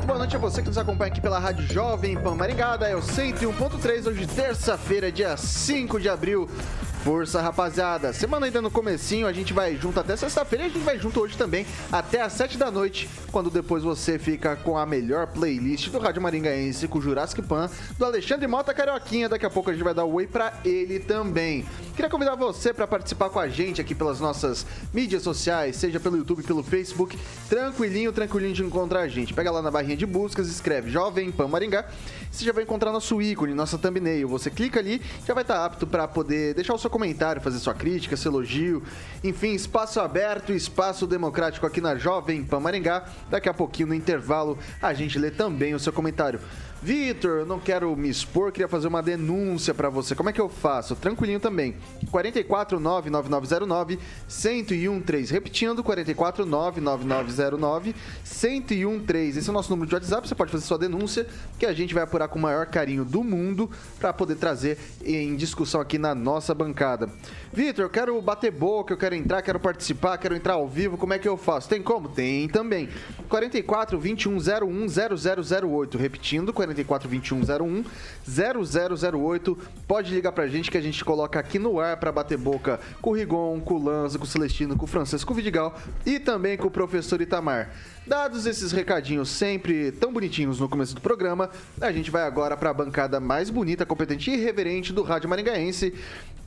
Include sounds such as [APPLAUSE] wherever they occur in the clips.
muito boa noite a você que nos acompanha aqui pela Rádio Jovem Pan Maringá, é o 101.3, hoje terça-feira, dia 5 de abril. Força, rapaziada. Semana ainda no comecinho, a gente vai junto até sexta-feira e a gente vai junto hoje também até às 7 da noite, quando depois você fica com a melhor playlist do Rádio Maringaense com o Jurassic Pan, do Alexandre Mota Carioquinha. Daqui a pouco a gente vai dar o oi pra ele também. Queria convidar você para participar com a gente aqui pelas nossas mídias sociais, seja pelo YouTube, pelo Facebook. Tranquilinho, tranquilinho de encontrar a gente. Pega lá na barrinha de buscas, escreve Jovem Pan Maringá. Você já vai encontrar nosso ícone, nossa thumbnail. Você clica ali, já vai estar apto para poder deixar o seu comentário, fazer sua crítica, seu elogio. Enfim, espaço aberto, espaço democrático aqui na Jovem Pan Maringá. Daqui a pouquinho, no intervalo, a gente lê também o seu comentário. Vitor, eu não quero me expor, queria fazer uma denúncia para você. Como é que eu faço? Tranquilinho também. 4499909 1013. Repetindo, 4499909 1013. Esse é o nosso número de WhatsApp. Você pode fazer sua denúncia, que a gente vai apurar com o maior carinho do mundo para poder trazer em discussão aqui na nossa bancada. Vitor, eu quero bater boca, eu quero entrar, quero participar, quero entrar ao vivo. Como é que eu faço? Tem como? Tem também. 44 2101 0008. Repetindo, 44 2101 0008. Pode ligar pra gente que a gente coloca aqui no ar para bater boca com o Rigon, com o Lanza, com o Celestino, com o Francisco Vidigal e também com o professor Itamar. Dados esses recadinhos sempre tão bonitinhos no começo do programa, a gente vai agora para a bancada mais bonita, competente e irreverente do Rádio Maringaense.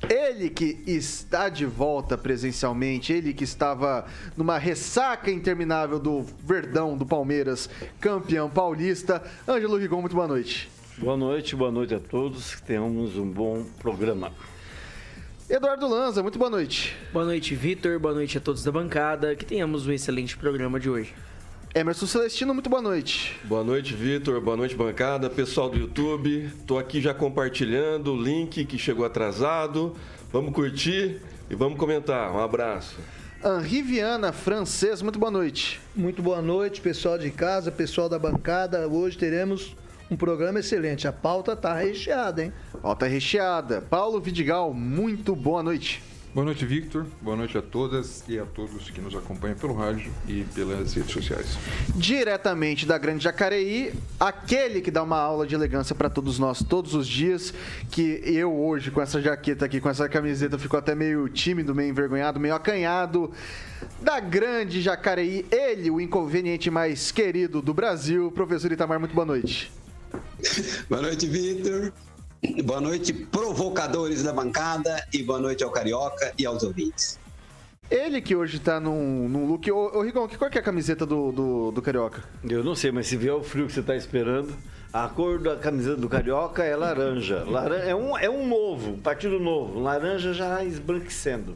Ele que está de volta presencialmente, ele que estava numa ressaca interminável do Verdão do Palmeiras, campeão paulista. Ângelo Rigon, muito boa noite. Boa noite, boa noite a todos, que tenhamos um bom programa. Eduardo Lanza, muito boa noite. Boa noite, Vitor, boa noite a todos da bancada, que tenhamos um excelente programa de hoje. Emerson Celestino, muito boa noite. Boa noite, Vitor. Boa noite, bancada. Pessoal do YouTube, tô aqui já compartilhando o link que chegou atrasado. Vamos curtir e vamos comentar. Um abraço. Henri Viana, francês, muito boa noite. Muito boa noite, pessoal de casa, pessoal da bancada. Hoje teremos um programa excelente. A pauta tá recheada, hein? Pauta recheada. Paulo Vidigal, muito boa noite. Boa noite, Victor. Boa noite a todas e a todos que nos acompanham pelo rádio e pelas redes sociais. Diretamente da Grande Jacareí, aquele que dá uma aula de elegância para todos nós todos os dias, que eu hoje com essa jaqueta aqui, com essa camiseta, fico até meio tímido, meio envergonhado, meio acanhado. Da Grande Jacareí, ele, o inconveniente mais querido do Brasil, professor Itamar, muito boa noite. [LAUGHS] boa noite, Victor. Boa noite, provocadores da bancada, e boa noite ao Carioca e aos ouvintes. Ele que hoje tá num, num look. Ô, ô Rigon, que cor que é a camiseta do, do, do Carioca? Eu não sei, mas se vier o frio que você tá esperando, a cor da camiseta do Carioca é laranja. Laran é, um, é um novo, um partido novo. Laranja já esbranquecendo.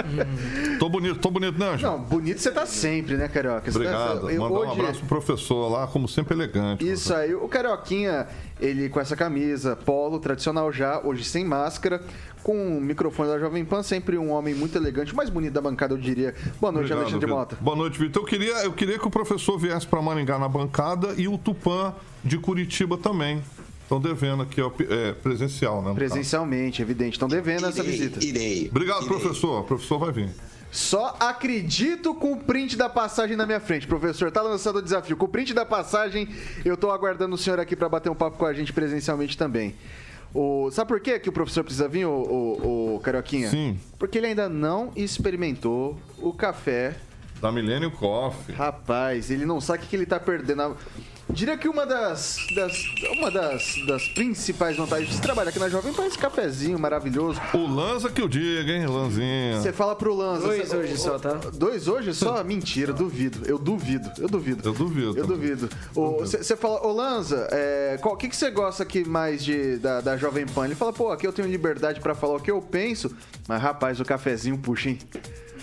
[LAUGHS] tô bonito, tô bonito, não, Não, bonito você tá sempre, né, Carioca? Você Obrigado. Tá... Mandar hoje... um abraço pro professor lá, como sempre elegante. Isso aí, o Carioquinha, ele com essa camisa, polo, tradicional já, hoje sem máscara, com o microfone da Jovem Pan, sempre um homem muito elegante, mais bonito da bancada, eu diria. Boa noite, Obrigado, Alexandre Vitor. Mota. Boa noite, Vitor. Eu queria, eu queria que o professor viesse para Maringá na bancada e o Tupã de Curitiba também. Estão devendo aqui, ó, é, presencial, né? Presencialmente, evidente. Estão devendo essa Irei, visita. Irei. Obrigado, irei. professor. O professor vai vir. Só acredito com o print da passagem na minha frente, professor. Tá lançando o desafio. Com o print da passagem, eu tô aguardando o senhor aqui para bater um papo com a gente presencialmente também. O, sabe por quê que o professor precisa vir, o, o, o Carioquinha? Sim. Porque ele ainda não experimentou o café. Da Millennium Coffee. Rapaz, ele não sabe o que que ele tá perdendo. Diria que uma das, das, uma das, das principais vantagens de trabalhar aqui na Jovem Pan é esse cafezinho maravilhoso. O Lanza que eu digo, hein, Lanzinha. Você fala pro Lanza. Dois você- hoje só, tá? Dois hoje só? [LAUGHS] Mentira, duvido. Eu duvido, eu duvido. Eu duvido. Eu duvido. Você fala, ô Lanza, é, qual- o que que você gosta aqui mais de, da, da Jovem Pan? Ele fala, pô, aqui eu tenho liberdade pra falar o que eu penso, mas rapaz, o cafezinho puxa, hein?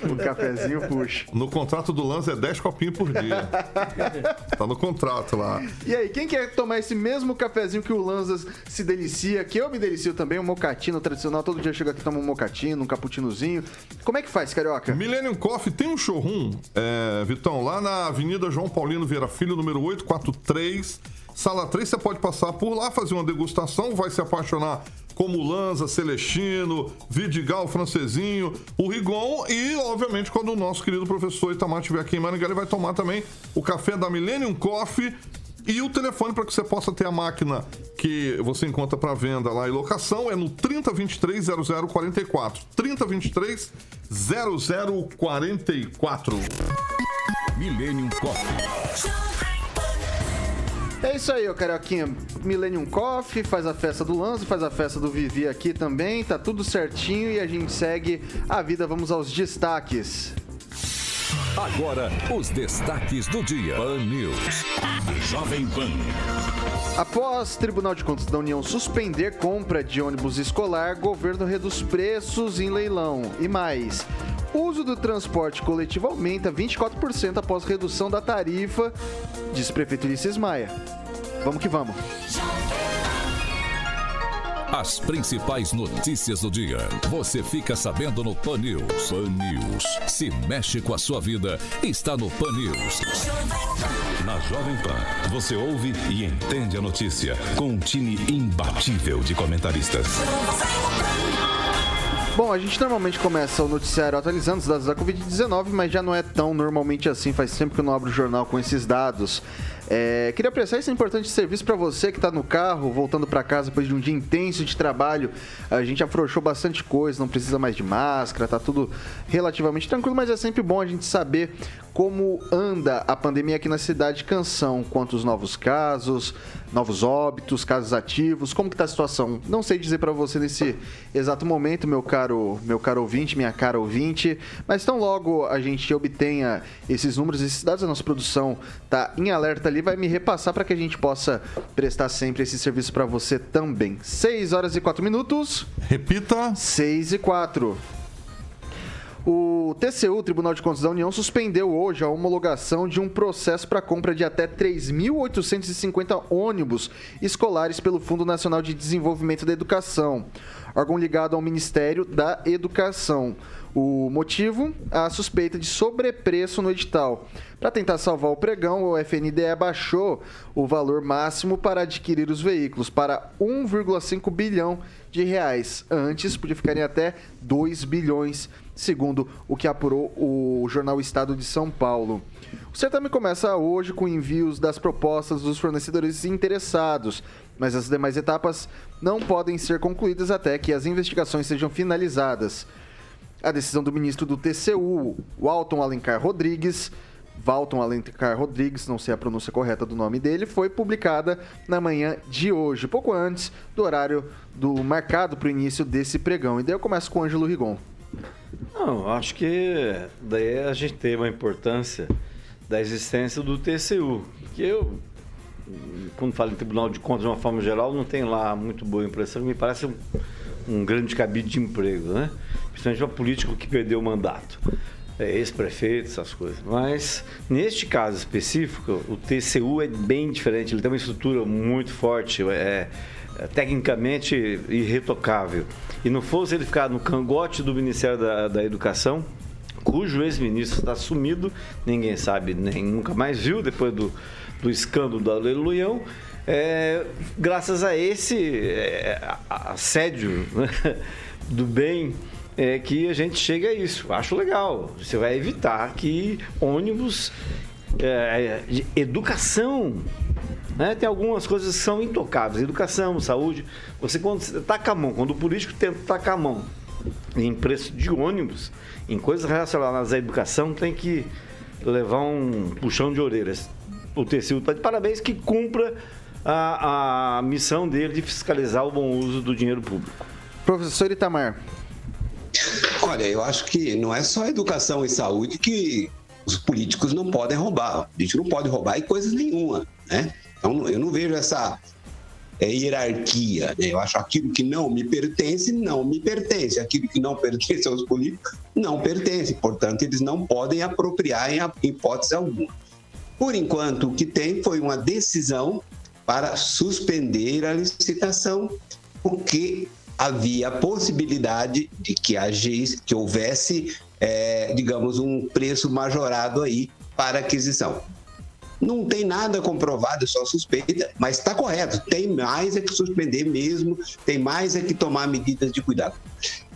[LAUGHS] Um cafezinho puxa. No contrato do Lanza é 10 copinhos por dia. [LAUGHS] tá no contrato lá. E aí, quem quer tomar esse mesmo cafezinho que o Lanza se delicia, que eu me delicio também, um mocatino tradicional, todo dia eu chego aqui e tomo um mocatino, um cappuccinozinho. Como é que faz, Carioca? Millennium Coffee tem um showroom, é, Vitão, lá na Avenida João Paulino Vieira Filho, número 843. Sala 3, você pode passar por lá, fazer uma degustação, vai se apaixonar como Lanza, Celestino, Vidigal, Francesinho, o Rigon e, obviamente, quando o nosso querido professor Itamar estiver aqui em Maringá, ele vai tomar também o café da Millennium Coffee e o telefone para que você possa ter a máquina que você encontra para venda lá e locação é no 3023 0044. 3023 0044. Millennium Coffee. É isso aí, ô Carioquinha. Millennium Coffee faz a festa do Lanza, faz a festa do Vivi aqui também. Tá tudo certinho e a gente segue a vida. Vamos aos destaques. Agora, os destaques do dia. Pan News. Jovem Pan. Após Tribunal de Contas da União suspender compra de ônibus escolar, governo reduz preços em leilão. E mais, uso do transporte coletivo aumenta 24% após redução da tarifa, diz Prefeito Ulisses Maia. Vamos que vamos. As principais notícias do dia. Você fica sabendo no Pan News. Pan News. Se mexe com a sua vida, está no Pan News. Na Jovem Pan, você ouve e entende a notícia com um time imbatível de comentaristas. Bom, a gente normalmente começa o noticiário atualizando os dados da Covid-19, mas já não é tão normalmente assim. Faz tempo que eu não abro o jornal com esses dados. É, queria prestar esse importante serviço para você que está no carro, voltando para casa depois de um dia intenso de trabalho. A gente afrouxou bastante coisa, não precisa mais de máscara, tá tudo relativamente tranquilo, mas é sempre bom a gente saber como anda a pandemia aqui na cidade de Canção, quantos novos casos, novos óbitos, casos ativos, como que tá a situação? Não sei dizer para você nesse exato momento, meu caro, meu caro ouvinte, minha cara ouvinte, mas tão logo a gente obtenha esses números, esses dados, a nossa produção tá em alerta ali, vai me repassar para que a gente possa prestar sempre esse serviço para você também. 6 horas e 4 minutos. Repita. 6 e 4. O TCU, Tribunal de Contas da União, suspendeu hoje a homologação de um processo para compra de até 3.850 ônibus escolares pelo Fundo Nacional de Desenvolvimento da Educação, órgão ligado ao Ministério da Educação. O motivo? A suspeita de sobrepreço no edital. Para tentar salvar o pregão, o FNDE baixou o valor máximo para adquirir os veículos para 1,5 bilhão de reais. Antes, podia ficar em até 2 bilhões, segundo o que apurou o jornal Estado de São Paulo. O certame começa hoje com envios das propostas dos fornecedores interessados, mas as demais etapas não podem ser concluídas até que as investigações sejam finalizadas. A decisão do ministro do TCU, Walton Alencar Rodrigues, Walton Alencar Rodrigues, não sei a pronúncia correta do nome dele, foi publicada na manhã de hoje, pouco antes do horário do marcado para o início desse pregão. E daí eu começo com o Ângelo Rigon. Não, acho que daí a gente tem uma importância da existência do TCU, que eu, quando falo em Tribunal de Contas de uma forma geral, não tenho lá muito boa impressão, me parece um, um grande cabide de emprego, né? Principalmente para político que perdeu o mandato é, ex-prefeito, essas coisas. Mas, neste caso específico, o TCU é bem diferente. Ele tem uma estrutura muito forte, é tecnicamente irretocável. E não fosse ele ficar no cangote do Ministério da, da Educação, cujo ex-ministro está sumido, ninguém sabe, nem nunca mais viu, depois do, do escândalo do Aleluião. É, graças a esse é, assédio né, [LAUGHS] do bem é que a gente chega a isso. Acho legal. Você vai evitar que ônibus, é, educação, né? tem algumas coisas que são intocáveis. Educação, saúde. Você quando taca a mão, quando o político tenta tacar a mão em preço de ônibus, em coisas relacionadas à educação, tem que levar um puxão de orelhas. O TCU está de parabéns que cumpra a, a missão dele de fiscalizar o bom uso do dinheiro público. Professor Itamar. Olha, eu acho que não é só educação e saúde que os políticos não podem roubar. A gente não pode roubar e coisa nenhuma, né? Então eu não vejo essa é, hierarquia. Né? Eu acho aquilo que não me pertence, não me pertence. Aquilo que não [LAUGHS] pertence aos políticos, não pertence. Portanto, eles não podem apropriar em hipótese alguma. Por enquanto, o que tem foi uma decisão para suspender a licitação, porque havia a possibilidade de que, agisse, que houvesse, é, digamos, um preço majorado aí para aquisição. Não tem nada comprovado, só suspeita, mas está correto. Tem mais é que suspender mesmo, tem mais é que tomar medidas de cuidado.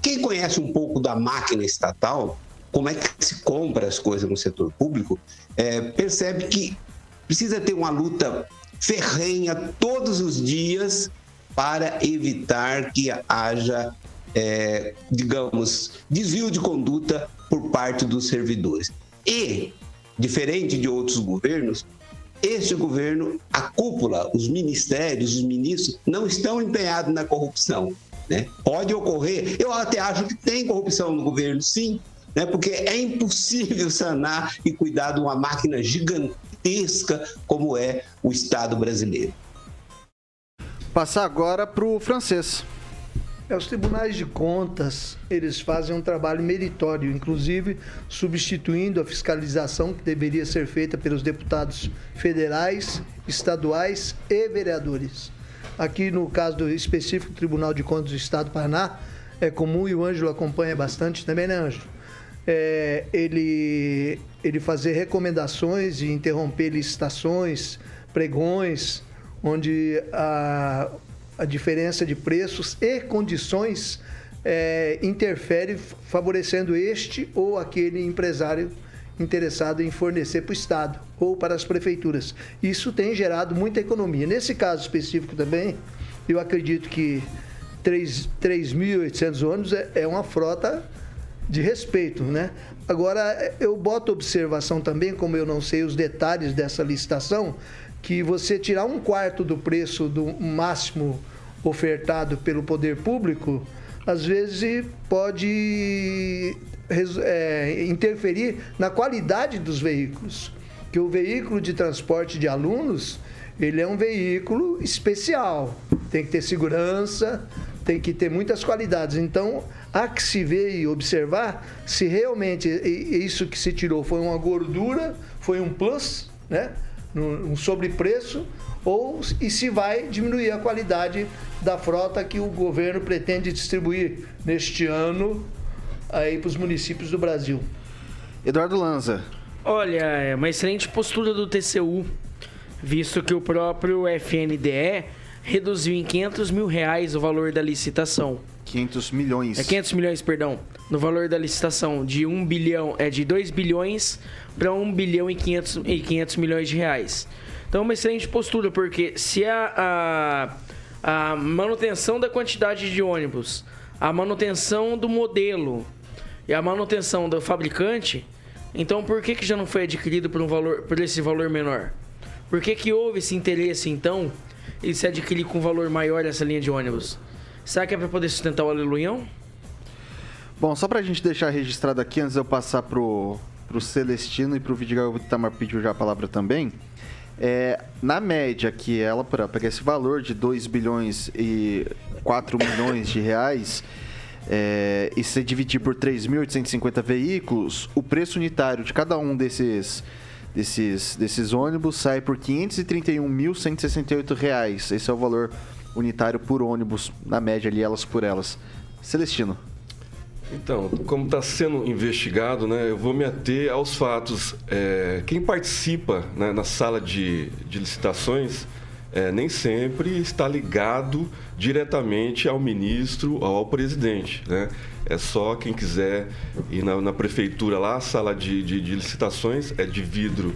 Quem conhece um pouco da máquina estatal, como é que se compra as coisas no setor público, é, percebe que precisa ter uma luta ferrenha todos os dias para evitar que haja, é, digamos, desvio de conduta por parte dos servidores. E, diferente de outros governos, este governo, a cúpula, os ministérios, os ministros, não estão empenhados na corrupção. Né? Pode ocorrer, eu até acho que tem corrupção no governo, sim, né? porque é impossível sanar e cuidar de uma máquina gigantesca como é o Estado brasileiro. Passar agora para o francês. É, os tribunais de contas, eles fazem um trabalho meritório, inclusive substituindo a fiscalização que deveria ser feita pelos deputados federais, estaduais e vereadores. Aqui no caso do específico Tribunal de Contas do Estado do Paraná, é comum e o Ângelo acompanha bastante também, né, Ângelo? É, ele, ele fazer recomendações e interromper licitações, pregões, onde a, a diferença de preços e condições é, interfere favorecendo este ou aquele empresário interessado em fornecer para o Estado ou para as prefeituras. Isso tem gerado muita economia. Nesse caso específico também, eu acredito que 3.800 ônibus é, é uma frota de respeito, né? Agora, eu boto observação também, como eu não sei os detalhes dessa licitação, que você tirar um quarto do preço do máximo ofertado pelo poder público, às vezes pode é, interferir na qualidade dos veículos. Que o veículo de transporte de alunos, ele é um veículo especial. Tem que ter segurança, tem que ter muitas qualidades. Então, há que se ver e observar se realmente isso que se tirou foi uma gordura, foi um plus, né? Um sobrepreço, ou e se vai diminuir a qualidade da frota que o governo pretende distribuir neste ano aí para os municípios do Brasil. Eduardo Lanza. Olha, é uma excelente postura do TCU, visto que o próprio FNDE reduziu em 500 mil reais o valor da licitação. 500 milhões. É 500 milhões, perdão. No valor da licitação de 1 bilhão, é de 2 bilhões para 1 bilhão e 500, e 500 milhões de reais. Então, é uma excelente postura, porque se a, a, a manutenção da quantidade de ônibus, a manutenção do modelo e a manutenção do fabricante, então por que, que já não foi adquirido por, um valor, por esse valor menor? Por que, que houve esse interesse, então, em se adquirir com um valor maior essa linha de ônibus? Será que é para poder sustentar o aleluião? Bom, só para a gente deixar registrado aqui, antes de eu passar pro, pro Celestino e Vidigal, o Itamar pediu já a palavra também. É, na média, que ela, para pegar esse valor de 2 bilhões e 4 milhões de reais, é, e se dividir por 3.850 veículos, o preço unitário de cada um desses, desses, desses ônibus sai por 531.168 reais. Esse é o valor unitário por ônibus, na média ali, elas por elas. Celestino. Então, como está sendo investigado, né, eu vou me ater aos fatos. É, quem participa né, na sala de, de licitações é, nem sempre está ligado diretamente ao ministro ou ao presidente. Né? É só quem quiser ir na, na prefeitura lá, a sala de, de, de licitações é de vidro.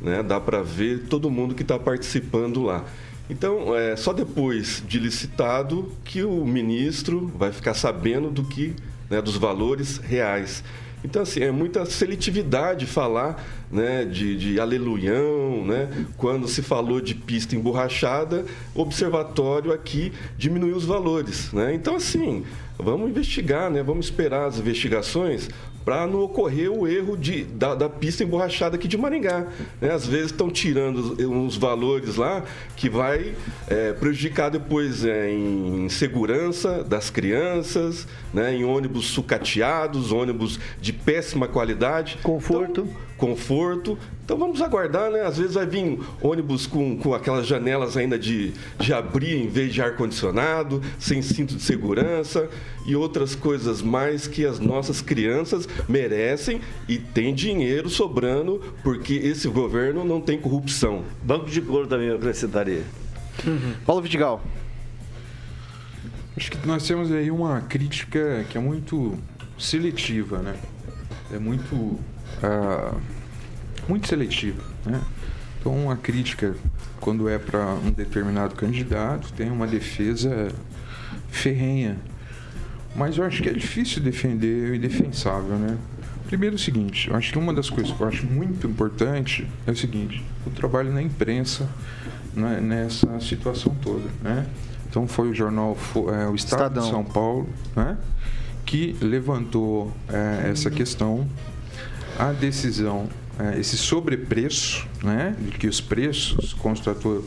Né? Dá para ver todo mundo que está participando lá. Então, é só depois de licitado que o ministro vai ficar sabendo do que né, dos valores reais. Então, assim, é muita seletividade falar né, de, de aleluião, né? Quando se falou de pista emborrachada, observatório aqui diminuiu os valores, né? Então, assim, vamos investigar, né? Vamos esperar as investigações para não ocorrer o erro de, da, da, pista emborrachada aqui de Maringá. Né? Às vezes estão tirando uns valores lá que vai é, prejudicar depois é, em segurança das crianças, né? em ônibus sucateados, ônibus de péssima qualidade. Conforto. Então, conforto. Então vamos aguardar, né? Às vezes vai vir ônibus com, com aquelas janelas ainda de, de abrir em vez de ar-condicionado, sem cinto de segurança e outras coisas mais que as nossas crianças merecem e tem dinheiro sobrando porque esse governo não tem corrupção. Banco de couro também eu acrescentaria. Uhum. Paulo Vidigal. Acho que nós temos aí uma crítica que é muito seletiva, né? É muito, uh, muito seletiva, né? Então, a crítica, quando é para um determinado candidato, tem uma defesa ferrenha. Mas eu acho que é difícil defender o indefensável, né? Primeiro é o seguinte, eu acho que uma das coisas que eu acho muito importante é o seguinte, o trabalho na imprensa né, nessa situação toda, né? Então foi o jornal é, o Estado Estadão. de São Paulo, né? Que levantou é, essa questão, a decisão, é, esse sobrepreço, né? De que os preços constatou,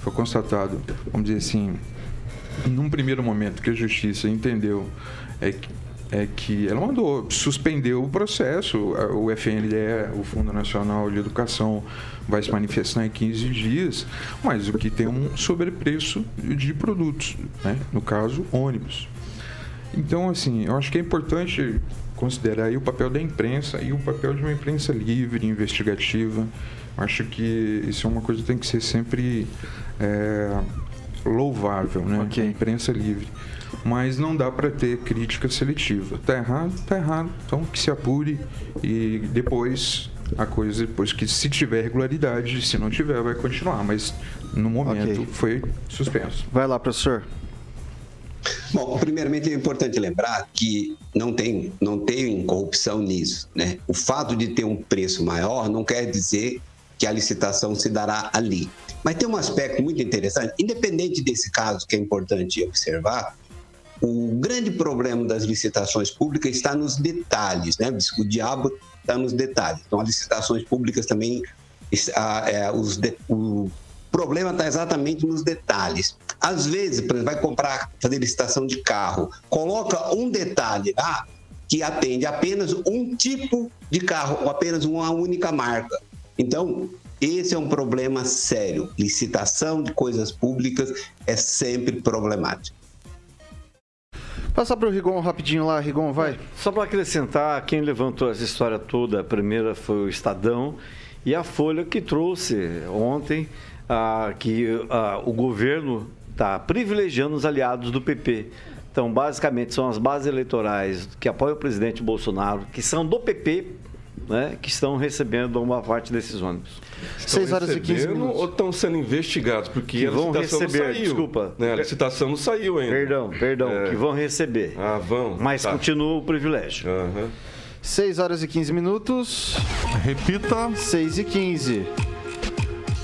foi constatado, vamos dizer assim, num primeiro momento que a justiça entendeu é que é que ela mandou suspender o processo. O FNDE, o Fundo Nacional de Educação, vai se manifestar em 15 dias, mas o que tem um sobrepreço de produtos, né? no caso, ônibus. Então, assim, eu acho que é importante considerar o papel da imprensa e o papel de uma imprensa livre, investigativa. Acho que isso é uma coisa que tem que ser sempre é, louvável, né? Okay. A imprensa livre mas não dá para ter crítica seletiva. Tá errado, tá errado. Então que se apure e depois a coisa depois que se tiver regularidade, se não tiver vai continuar, mas no momento okay. foi suspenso. Vai lá, professor. Bom, primeiramente é importante lembrar que não tem, não tem corrupção nisso. Né? O fato de ter um preço maior não quer dizer que a licitação se dará ali. Mas tem um aspecto muito interessante, independente desse caso que é importante observar, o grande problema das licitações públicas está nos detalhes, né? O diabo está nos detalhes. Então, as licitações públicas também, é, os de, o problema está exatamente nos detalhes. Às vezes, por exemplo, vai comprar, fazer licitação de carro, coloca um detalhe lá que atende apenas um tipo de carro, ou apenas uma única marca. Então, esse é um problema sério. Licitação de coisas públicas é sempre problemático. Passar para o Rigon rapidinho lá, Rigon, vai. Só para acrescentar, quem levantou essa história toda, a primeira foi o Estadão e a Folha que trouxe ontem ah, que ah, o governo está privilegiando os aliados do PP. Então, basicamente, são as bases eleitorais que apoiam o presidente Bolsonaro, que são do PP, né, que estão recebendo uma parte desses ônibus. 6 horas e 15 minutos. Ou estão sendo investigados? Porque que a vão receber, desculpa. Né? A licitação não saiu ainda. Perdão, perdão, é. que vão receber. Ah, vão. Mas tá. continua o privilégio. Uhum. 6 horas e 15 minutos. Repita. 6 e 15.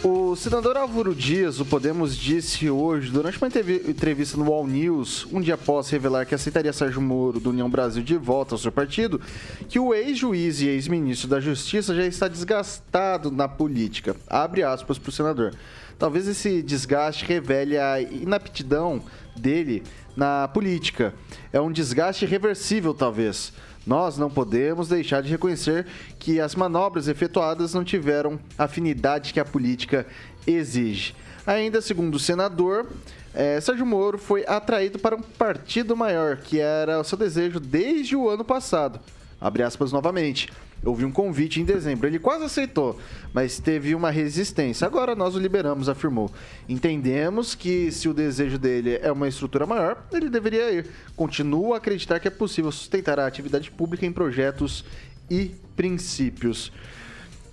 O senador Álvaro Dias, o Podemos, disse hoje, durante uma entrevista no All News, um dia após revelar que aceitaria Sérgio Moro do União Brasil de volta ao seu partido, que o ex-juiz e ex-ministro da Justiça já está desgastado na política. Abre aspas para o senador. Talvez esse desgaste revele a inaptidão dele na política. É um desgaste irreversível, talvez. Nós não podemos deixar de reconhecer que as manobras efetuadas não tiveram a afinidade que a política exige. Ainda segundo o senador, é, Sérgio Moro foi atraído para um partido maior, que era o seu desejo desde o ano passado. Abre aspas novamente. Houve um convite em dezembro. Ele quase aceitou, mas teve uma resistência. Agora nós o liberamos, afirmou. Entendemos que se o desejo dele é uma estrutura maior, ele deveria ir. Continuo a acreditar que é possível sustentar a atividade pública em projetos e princípios.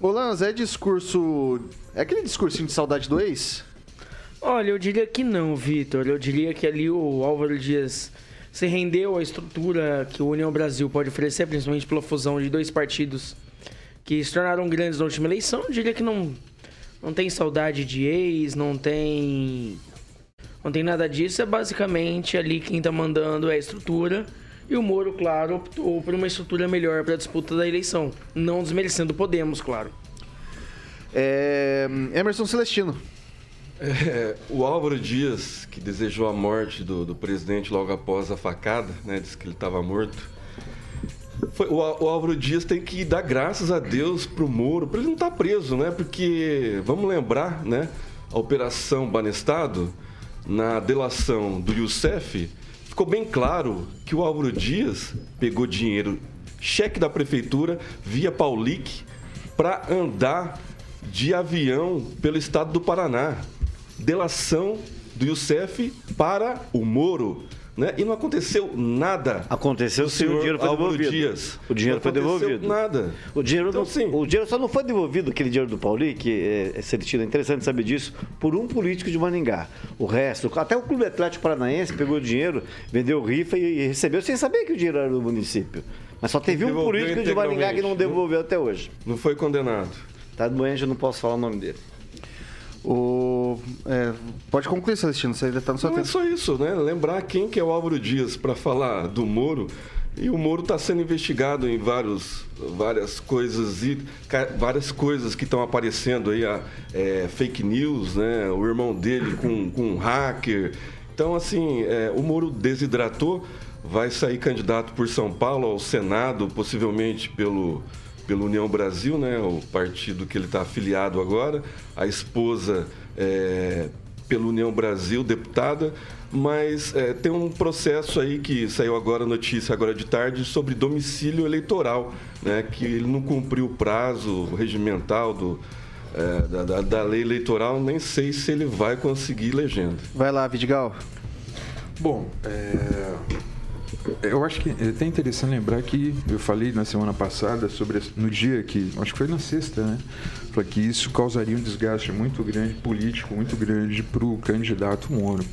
Lanza, é discurso. É aquele discursinho de saudade do ex? Olha, eu diria que não, Vitor. Eu diria que ali o Álvaro Dias se rendeu à estrutura que o União Brasil pode oferecer, principalmente pela fusão de dois partidos que se tornaram grandes na última eleição. Eu diria que não, não tem saudade de ex, não tem. Não tem nada disso. É basicamente ali quem está mandando é a estrutura E o Moro, claro, optou por uma estrutura melhor para a disputa da eleição, não desmerecendo o Podemos, claro. É, Emerson Celestino. É, o Álvaro Dias, que desejou a morte do, do presidente logo após a facada, né, disse que ele estava morto. Foi, o, o, Álvaro Dias tem que dar graças a Deus pro Moro, para ele não estar tá preso, né? Porque, vamos lembrar, né? A Operação Banestado, na delação do Youssef, ficou bem claro que o Álvaro Dias pegou dinheiro, cheque da prefeitura, via Paulic, para andar de avião pelo estado do Paraná. Delação do Youssef para o Moro. Né? E não aconteceu nada. Aconteceu sim, o dinheiro foi Álvaro devolvido. Dias. O dinheiro não foi devolvido. nada. O dinheiro, Então, não, sim. o dinheiro só não foi devolvido, aquele dinheiro do Pauli, que é, é Celestino, é interessante saber disso, por um político de Maningá. O resto, até o Clube Atlético Paranaense pegou o dinheiro, vendeu rifa e, e recebeu sem saber que o dinheiro era do município. Mas só teve um político de Maningá que não devolveu até hoje. Não foi condenado. Tá doente, eu não posso falar o nome dele. O, é, pode concluir, Celestino, você ainda está no seu Não é tempo. só isso, né? Lembrar quem que é o Álvaro Dias para falar do Moro. E o Moro está sendo investigado em vários, várias coisas e várias coisas que estão aparecendo aí, a, é, fake news, né? O irmão dele com, com um hacker. Então, assim, é, o Moro desidratou, vai sair candidato por São Paulo ao Senado, possivelmente pelo pelo União Brasil, né, o partido que ele está afiliado agora, a esposa é, pelo União Brasil, deputada, mas é, tem um processo aí que saiu agora notícia agora de tarde sobre domicílio eleitoral, né, que ele não cumpriu o prazo regimental do é, da, da- da lei eleitoral, nem sei se ele vai conseguir legenda. Vai lá, Vidigal. Bom, é, eu acho que é até interessante lembrar que eu falei na semana passada sobre no dia que acho que foi na sexta, né? Falei que isso causaria um desgaste muito grande político, muito grande para o candidato Moro.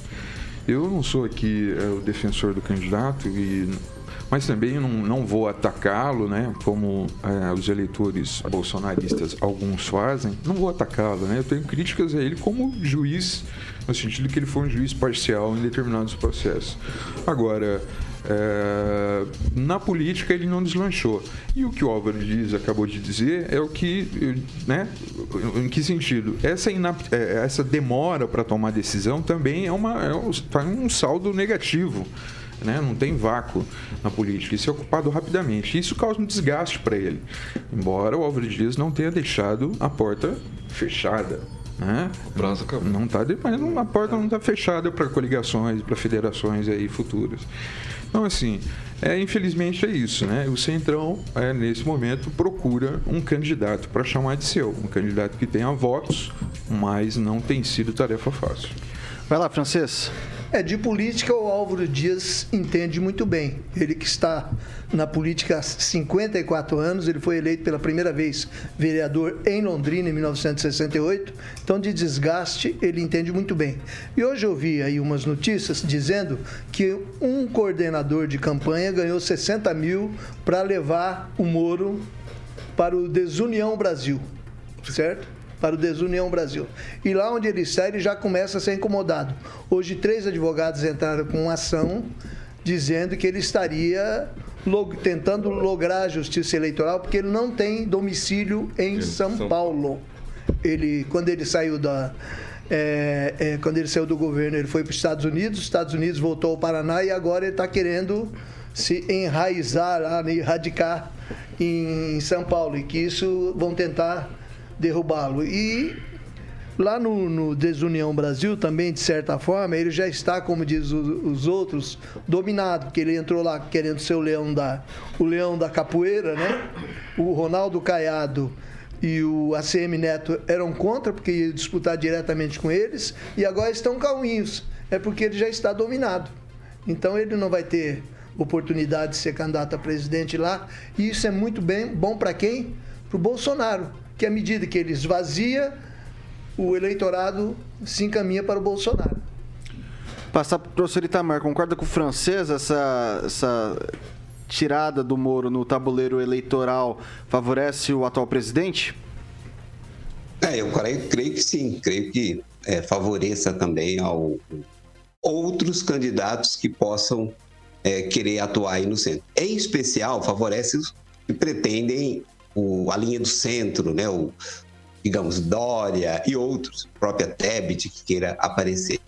Eu não sou aqui é, o defensor do candidato e mas também não, não vou atacá-lo, né? Como é, os eleitores bolsonaristas alguns fazem. Não vou atacá-lo, né? Eu tenho críticas a ele como juiz, no sentido que ele foi um juiz parcial em determinados processos. Agora, é, na política ele não deslanchou. E o que o Álvaro Dias acabou de dizer é o que, né? Em que sentido? Essa, inap- é, essa demora para tomar decisão também é, uma, é um, tá um saldo negativo. Né? Não tem vácuo na política. Isso é ocupado rapidamente. Isso causa um desgaste para ele. Embora o Álvaro Dias não tenha deixado a porta fechada. Né? O prazo acabou. Não está mas a porta não está fechada para coligações, para federações aí futuras. Então, assim, é, infelizmente é isso, né? O Centrão, é, nesse momento, procura um candidato para chamar de seu. Um candidato que tenha votos, mas não tem sido tarefa fácil. Vai lá, francês. É, de política o Álvaro Dias entende muito bem. Ele que está na política há 54 anos, ele foi eleito pela primeira vez vereador em Londrina em 1968. Então, de desgaste, ele entende muito bem. E hoje eu vi aí umas notícias dizendo que um coordenador de campanha ganhou 60 mil para levar o Moro para o Desunião Brasil, certo? Para o Desunião Brasil. E lá onde ele está, ele já começa a ser incomodado. Hoje, três advogados entraram com uma ação dizendo que ele estaria log- tentando lograr a justiça eleitoral porque ele não tem domicílio em São, São Paulo. Ele, quando ele saiu da é, é, quando ele saiu do governo, ele foi para os Estados Unidos, os Estados Unidos voltou ao Paraná e agora ele está querendo se enraizar né, radicar em São Paulo e que isso vão tentar derrubá-lo. E lá no, no Desunião Brasil também, de certa forma, ele já está, como diz os outros, dominado, porque ele entrou lá querendo ser o leão da, o leão da capoeira, né? O Ronaldo Caiado e o ACM Neto eram contra, porque ia disputar diretamente com eles, e agora estão calminhos. É porque ele já está dominado. Então ele não vai ter oportunidade de ser candidato a presidente lá. E isso é muito bem bom para quem? Para o Bolsonaro, que à medida que ele esvazia, o eleitorado se encaminha para o Bolsonaro. Passar para o professor Itamar, concorda com o francês essa, essa tirada do Moro no tabuleiro eleitoral favorece o atual presidente? É, eu creio, creio que sim, creio que é, favoreça também ao outros candidatos que possam é, querer atuar aí no centro. Em especial, favorece os que pretendem o, a linha do centro, né? O, digamos, Dória e outros, própria Tebet que queira aparecer.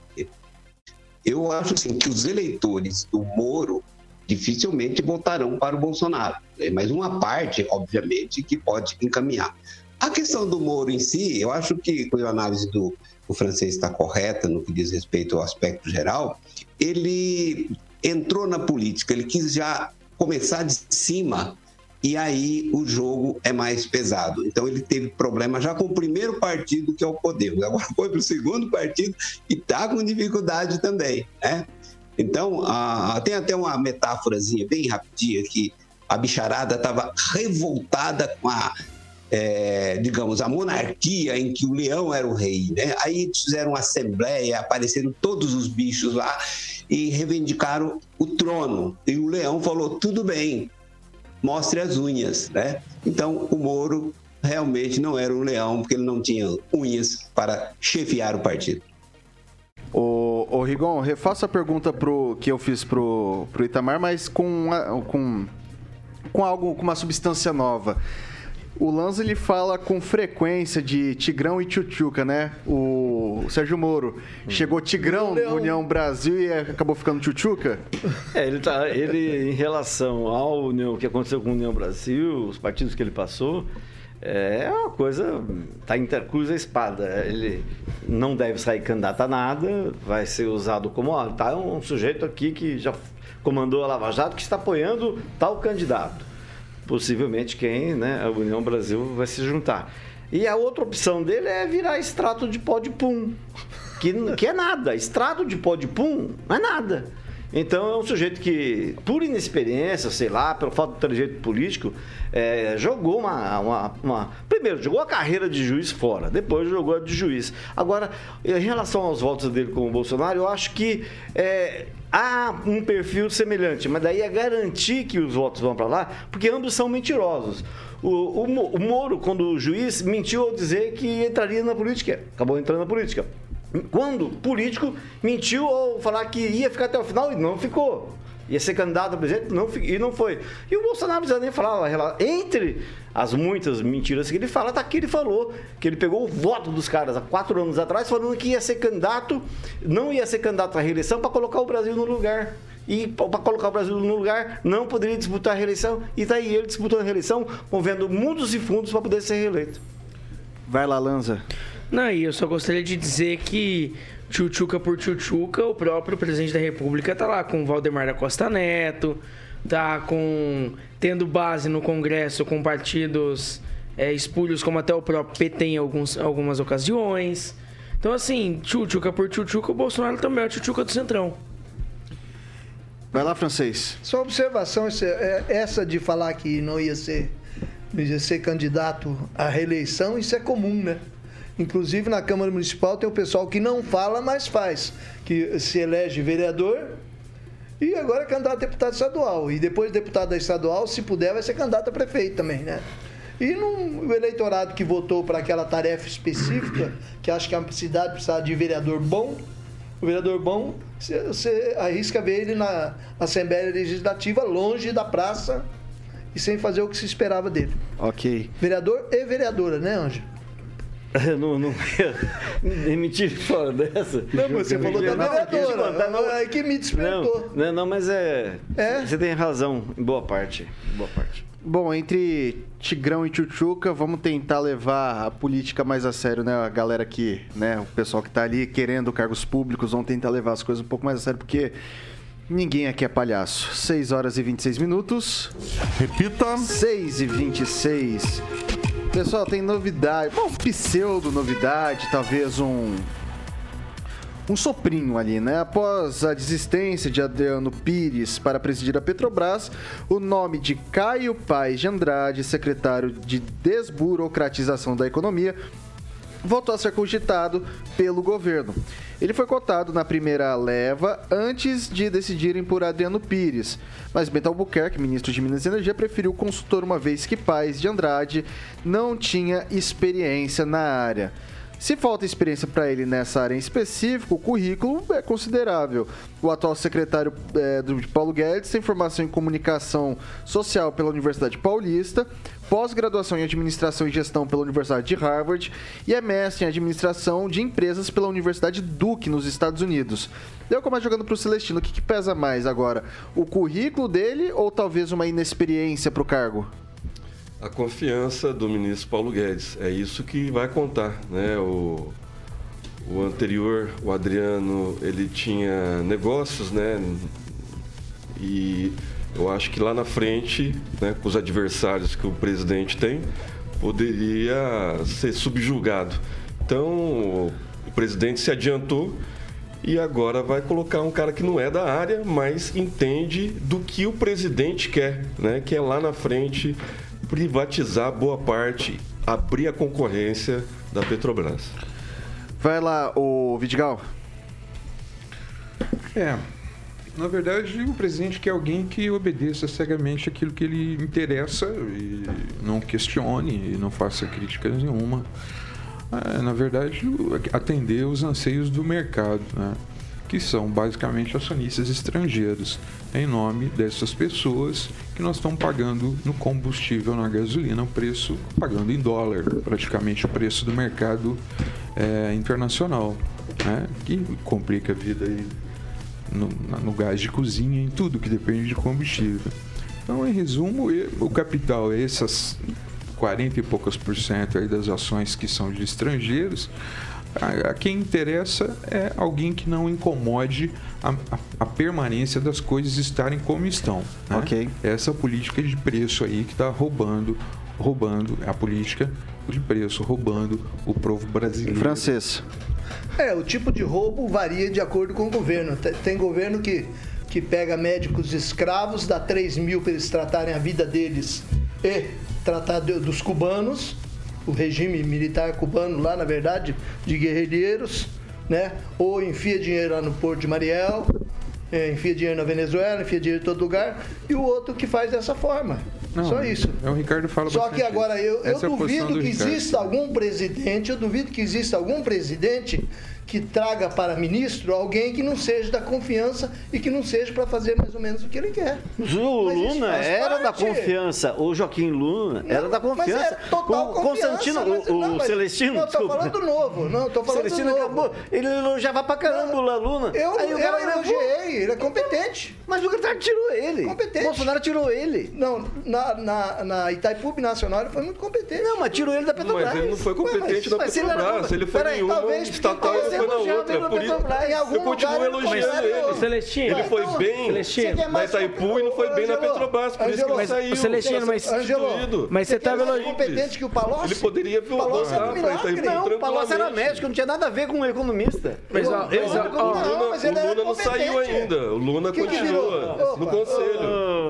Eu acho assim, que os eleitores do Moro dificilmente votarão para o Bolsonaro, né? mas uma parte, obviamente, que pode encaminhar. A questão do Moro em si, eu acho que a análise do o francês está correta no que diz respeito ao aspecto geral, ele entrou na política, ele quis já começar de cima e aí o jogo é mais pesado. Então ele teve problema já com o primeiro partido, que é o Podemos. [LAUGHS] Agora foi para o segundo partido e está com dificuldade também. Né? Então, tem até uma metáforazinha bem rapidinha que a bicharada estava revoltada com a, é, digamos, a monarquia em que o leão era o rei. Né? Aí fizeram uma assembleia, apareceram todos os bichos lá e reivindicaram o trono. E o leão falou: tudo bem, mostre as unhas, né? Então, o Moro realmente não era um leão, porque ele não tinha unhas para chefiar o partido. Ô, Rigon, refaça a pergunta pro, que eu fiz pro, pro Itamar, mas com, com, com algo, com uma substância nova. O Lanza ele fala com frequência de Tigrão e Tchutchuca, né? O Sérgio Moro chegou Tigrão no União Brasil e acabou ficando Tchutchuca? É, ele tá, ele em relação ao União, que aconteceu com a União Brasil, os partidos que ele passou, é uma coisa, tá intercruz a espada. Ele não deve sair candidato a nada, vai ser usado como, ó, tá um sujeito aqui que já comandou a Lava Jato que está apoiando tal candidato possivelmente quem, né, a União Brasil vai se juntar. E a outra opção dele é virar extrato de pó de pum, que, que é nada. Extrato de pó de pum não é nada. Então é um sujeito que, por inexperiência, sei lá, pelo fato de ter político, é, jogou uma, uma, uma, Primeiro, jogou a carreira de juiz fora, depois jogou a de juiz. Agora, em relação aos votos dele com o Bolsonaro, eu acho que é, há um perfil semelhante, mas daí é garantir que os votos vão para lá, porque ambos são mentirosos. O, o, o Moro, quando o juiz mentiu ao dizer que entraria na política, acabou entrando na política quando político mentiu ao falar que ia ficar até o final e não ficou. Ia ser candidato a presidente não, e não foi. E o Bolsonaro não precisa nem falar. Entre as muitas mentiras que ele fala, tá aqui ele falou que ele pegou o voto dos caras há quatro anos atrás, falando que ia ser candidato, não ia ser candidato à reeleição para colocar o Brasil no lugar. E para colocar o Brasil no lugar, não poderia disputar a reeleição. E tá aí ele disputando a reeleição, movendo mundos e fundos para poder ser reeleito. Vai lá, Lanza. Não, e eu só gostaria de dizer que Tchutchuca por Tchutchuca, o próprio presidente da República tá lá com o Valdemar da Costa Neto, tá com tendo base no Congresso com partidos é, espúrios como até o próprio PT em alguns, algumas ocasiões. Então, assim, Tchutchuca por Tchutchuca, o Bolsonaro também é o Tchutchuca do Centrão. Vai lá, francês. Só observação, é, essa de falar que não ia ser, não ia ser candidato à reeleição, isso é comum, né? Inclusive na Câmara Municipal tem o pessoal que não fala, mas faz, que se elege vereador e agora é candidato a deputado estadual. E depois deputado estadual, se puder, vai ser candidato a prefeito também, né? E no, o eleitorado que votou para aquela tarefa específica, que acha que a cidade precisa de vereador bom, o vereador bom, você, você arrisca ver ele na Assembleia Legislativa, longe da praça e sem fazer o que se esperava dele. Ok. Vereador e vereadora, né, Anjo? [LAUGHS] não, não [LAUGHS] emitir fora dessa. Não, você falou da vereadora. Não, é que me despertou. Não, não, mas é, é. Você tem razão, em boa parte. Em boa parte. Bom, entre Tigrão e Tchutchuca, vamos tentar levar a política mais a sério, né? A galera que, né? O pessoal que tá ali querendo cargos públicos, vão tentar levar as coisas um pouco mais a sério, porque ninguém aqui é palhaço. 6 horas e 26 minutos. Repita. 6 e 26. Pessoal, tem novidade, uma pseudo-novidade, talvez um um soprinho ali, né? Após a desistência de Adriano Pires para presidir a Petrobras, o nome de Caio Paes de Andrade, secretário de Desburocratização da Economia, voltou a ser cogitado pelo governo. Ele foi cotado na primeira leva antes de decidirem por Adriano Pires, mas Bento Albuquerque, ministro de Minas e Energia, preferiu o consultor uma vez que Paz de Andrade não tinha experiência na área. Se falta experiência para ele nessa área em específico, o currículo é considerável. O atual secretário é, do Paulo Guedes tem formação em comunicação social pela Universidade Paulista, pós-graduação em administração e gestão pela Universidade de Harvard e é mestre em administração de empresas pela Universidade Duke, nos Estados Unidos. Eu começo jogando para o Celestino. O que, que pesa mais agora? O currículo dele ou talvez uma inexperiência para o cargo? A confiança do ministro Paulo Guedes. É isso que vai contar. Né? O, o anterior, o Adriano, ele tinha negócios, né? E eu acho que lá na frente, né, com os adversários que o presidente tem, poderia ser subjugado. Então, o presidente se adiantou e agora vai colocar um cara que não é da área, mas entende do que o presidente quer, né? Que é lá na frente privatizar boa parte, abrir a concorrência da Petrobras. Vai lá, o Vidigal. É. Na verdade, o presidente quer alguém que obedeça cegamente aquilo que ele interessa e não questione e não faça crítica nenhuma. É, na verdade, atender os anseios do mercado, né? que são basicamente acionistas estrangeiros, em nome dessas pessoas que nós estamos pagando no combustível, na gasolina, o preço, pagando em dólar, praticamente o preço do mercado é, internacional, né? que complica a vida aí no, no gás de cozinha, em tudo que depende de combustível. Então, em resumo, o capital é essas 40 e poucos por cento aí das ações que são de estrangeiros, a, a quem interessa é alguém que não incomode a, a, a permanência das coisas estarem como estão. Né? Ok. Essa política de preço aí que está roubando, roubando a política de preço, roubando o povo brasileiro. Francês. É, o tipo de roubo varia de acordo com o governo. Tem, governo que, que pega médicos escravos, dá 3 mil para eles tratarem a vida deles e tratar de, dos cubanos, o regime militar cubano lá, na verdade, de guerrilheiros, né? Ou enfia dinheiro lá no Porto de Mariel, é, enfia dinheiro na Venezuela, enfia dinheiro em todo lugar, e o outro que faz dessa forma. Não, Só isso. É o Ricardo fala Só que agora eu, eu é duvido do que Ricardo. exista algum presidente, eu duvido que exista algum presidente que traga para ministro alguém que não seja da confiança e que não seja para fazer mais ou menos o que ele quer. O Mas Luna era da parte. confiança. O Joaquim Luna era da Não, mas confiança. é total o confiança, Constantino, mas- o, não, mas- Celestino, Não, tô desculpa. falando do novo. Não, tô falando Celestino do novo. acabou. Ele elogiava pra caramba o Luna. Eu, Aí o eu elogiei, ele é competente. Mas o Qatar tirou ele. Competente. Bolsonaro tirou ele. Não, na, na, na Itaipu Nacional ele foi muito competente. Não, mas tirou ele da Petrobras. Mas ele não foi competente Ué, na mas se ele era- Petrobras. Ele foi Peraí, porque estatal você foi na outra. Por isso, Petrobras. Em algum eu continuo elogiando ele. Celestino. Ele foi Então, bem Celestino. Na Itaipu e não foi bem na Petrobras. Por isso que ele saiu. o Celestino, Ele mas-. Mas você Você tava quer mais elogiando. competente que o Palocci? Ele poderia Palocci voltar era um para milagre. Itaipu Não, o Palocci era médico, não tinha nada a ver com economista. Mas, ó, mas, ó, O Não, Luna, mas o ele era Luna não saiu ainda. O Luna continua no conselho.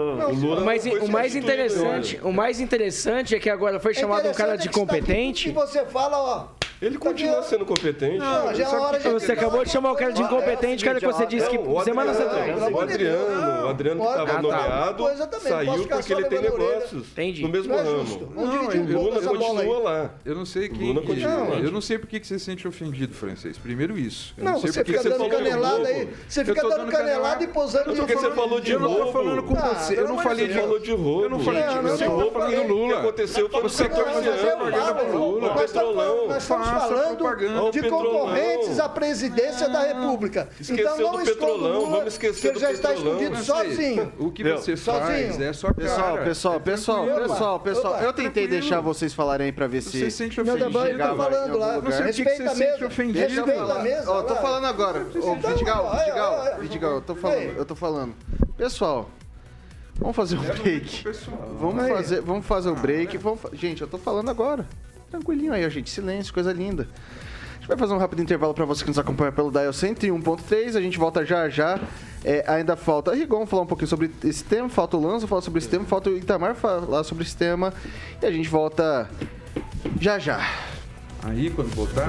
O mais, interessante, o mais interessante é que agora foi chamado um cara de é aqui competente. E você fala, ó. Ele tá continua sendo competente. Não, já é hora de Você acabou de chamar o cara de incompetente, cara, que você disse que o semanas Adriano, atrás. O. Adriano, o Adriano que estava tá. nomeado, saiu porque ele tem negócios Entendi. no mesmo é ramo. bola aí. continua lá. Eu não sei quem. Eu não sei por que que você se sente ofendido, francês. Primeiro isso. Eu Não, sei você fica você dando canelada aí. Você fica dando canelada e posando de porque você falou de Eu não falando com você. Eu não falei de falou de roubo. Eu não falei de Não, roubo. Eu falei do O que Lula. aconteceu foi quer setor fazer financeiro. propaganda pro Lula? O petrolão. Falando, de O concorrentes à presidência da República. Esqueceu então não do esconda o petrolão, Lula, vamos esquecer que ele do já está escondido sozinho. O que você Sozinho. faz é Pessoal, cara. pessoal, pessoal, pessoal, pessoal. Opa, Eu tentei tranquilo. deixar vocês falarem aí pra ver Você se. se sente Meu ofendido. Ele tá falando lá. Respeita a você se sente mesa. ofendido. Deixa eu Respeita a mesa. Ó, tô lá. falando agora. Ô, Vidigal, Vidigal. Vidigal, eu tô falando, Ei. eu tô falando. Pessoal, vamos fazer um break. Vamos fazer, vamos fazer o break. Vamos fa- Gente, eu tô falando agora. Tranquilinho aí, gente. Silêncio, coisa linda. A gente vai fazer um rápido intervalo para você que nos acompanha pelo Dial 101.3. A gente volta já já. É, ainda falta Rigon falar um pouquinho sobre esse tema, falta o Lanzo falar sobre esse tema, falta o Itamar falar sobre esse tema. E a gente volta já já. Aí, quando voltar...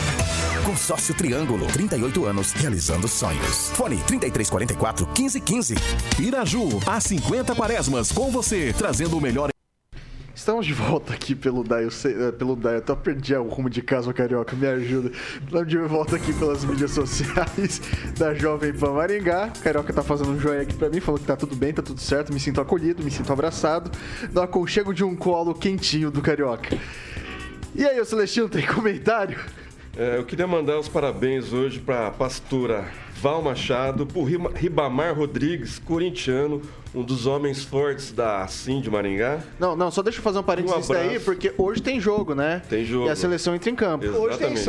Consórcio Triângulo, 38 anos, realizando sonhos. Fone 3344 1515. Piraju, há 50 quaresmas com você, trazendo o melhor. Estamos de volta aqui pelo Daio, eh, pelo Daio. Eu tô perdi o rumo de casa, Carioca, me ajuda. Estamos de volta aqui pelas mídias sociais [LAUGHS] da Jovem Pan Maringá. O Carioca tá fazendo um joinha aqui pra mim, falou que tá tudo bem, tá tudo certo, me sinto acolhido, me sinto abraçado. No aconchego de um colo quentinho do Carioca. E aí, o Celestino, tem comentário? É, eu queria mandar os parabéns hoje para a pastora Val Machado, por Ribamar Rodrigues, corintiano, um dos homens fortes da Sim de Maringá. Não, não, só deixa eu fazer um parênteses Um porque hoje tem jogo, né? Tem jogo. E a seleção entra em campo. Exatamente.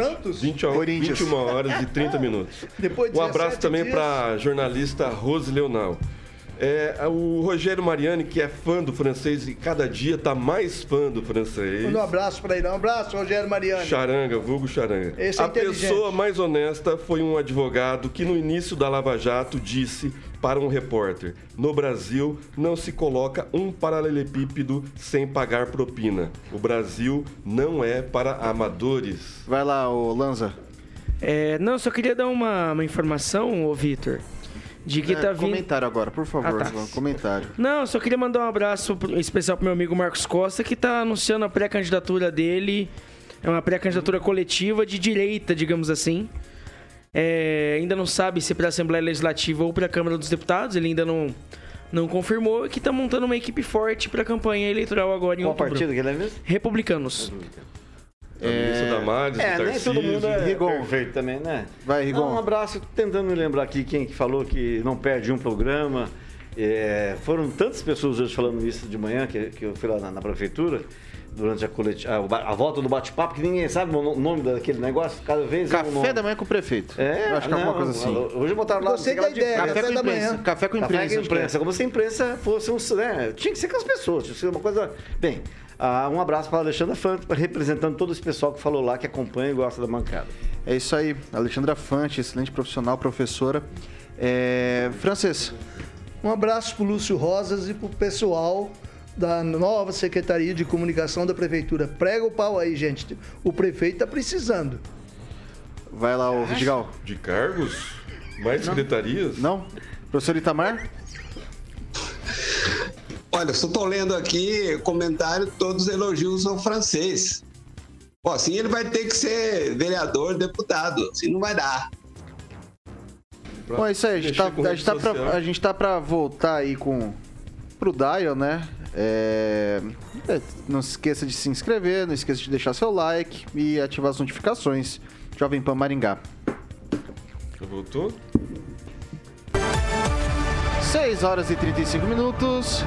20 horas- Corinthians. 21 horas e 30 minutos. Depois de um abraço 17 também para a jornalista Rose Leonal. É, o Rogério Mariani, que é fã do francês e cada dia está mais fã do francês. Manda um abraço pra ele. Um abraço, Rogério Mariani. Charanga, vulgo Charanga. Esse é a pessoa mais honesta foi um advogado que no início da Lava Jato disse para um repórter: No Brasil não se coloca um paralelepípedo sem pagar propina. O Brasil não é para amadores. Vai lá, ô Lanza. É, não, só queria dar uma, uma informação, ô Vitor, de que É, tá vindo... Comentário agora, por favor, Ah, tá. Comentário. Não, só queria mandar um abraço especial pro meu amigo Marcos Costa, que tá anunciando a pré-candidatura dele. É uma pré-candidatura coletiva de direita, digamos assim. É, ainda não sabe se para a Assembleia Legislativa ou para a Câmara dos Deputados, ele ainda não, não confirmou, e que tá montando uma equipe forte para a campanha eleitoral agora em Qual outubro. partido que ele é mesmo? Republicanos. É... Damares, É, do nem todo mundo é Rigon. perfeito também, né? Vai, Rigon. Não, um abraço, tentando me lembrar aqui quem que falou que não perde um programa. É, foram tantas pessoas hoje falando isso de manhã, que, que eu fui lá na, na prefeitura, durante a, coleti- a, a volta do bate-papo, que ninguém sabe o no- nome daquele negócio, cada vez é um Café nome. da manhã com o prefeito. É, Eu acho que é alguma coisa assim. Hoje botaram lá... Gostei da ideia, Café, café com da imprensa. manhã. Café com Café imprensa. com acho que é. imprensa, como se a imprensa fosse um. Né, tinha que ser com as pessoas, tinha que ser uma coisa. Bem, ah, um abraço para a Alexandra Fante, representando todo esse pessoal que falou lá, que acompanha e gosta da bancada. É isso aí. Alexandra Fante, excelente profissional, professora. É... Francês, Um abraço pro Lúcio Rosas e pro pessoal da nova Secretaria de Comunicação da Prefeitura. Prega o pau aí, gente. O prefeito tá precisando. vai lá, o Vidigal. De cargos? Mais secretarias? Não? Professor Itamar? Olha, eu só estou lendo aqui comentário, todos elogios ao francês. Pô, assim ele vai ter que ser vereador, deputado, assim não vai dar. Bom, é isso aí. A gente, tá, com a, gente tá pra, social. a gente tá pra voltar aí com pro Dial, né? É, é, não se esqueça de se inscrever, não esqueça de deixar seu like e ativar as notificações. Jovem Pan Maringá. Já voltou? 6 horas e 35 minutos.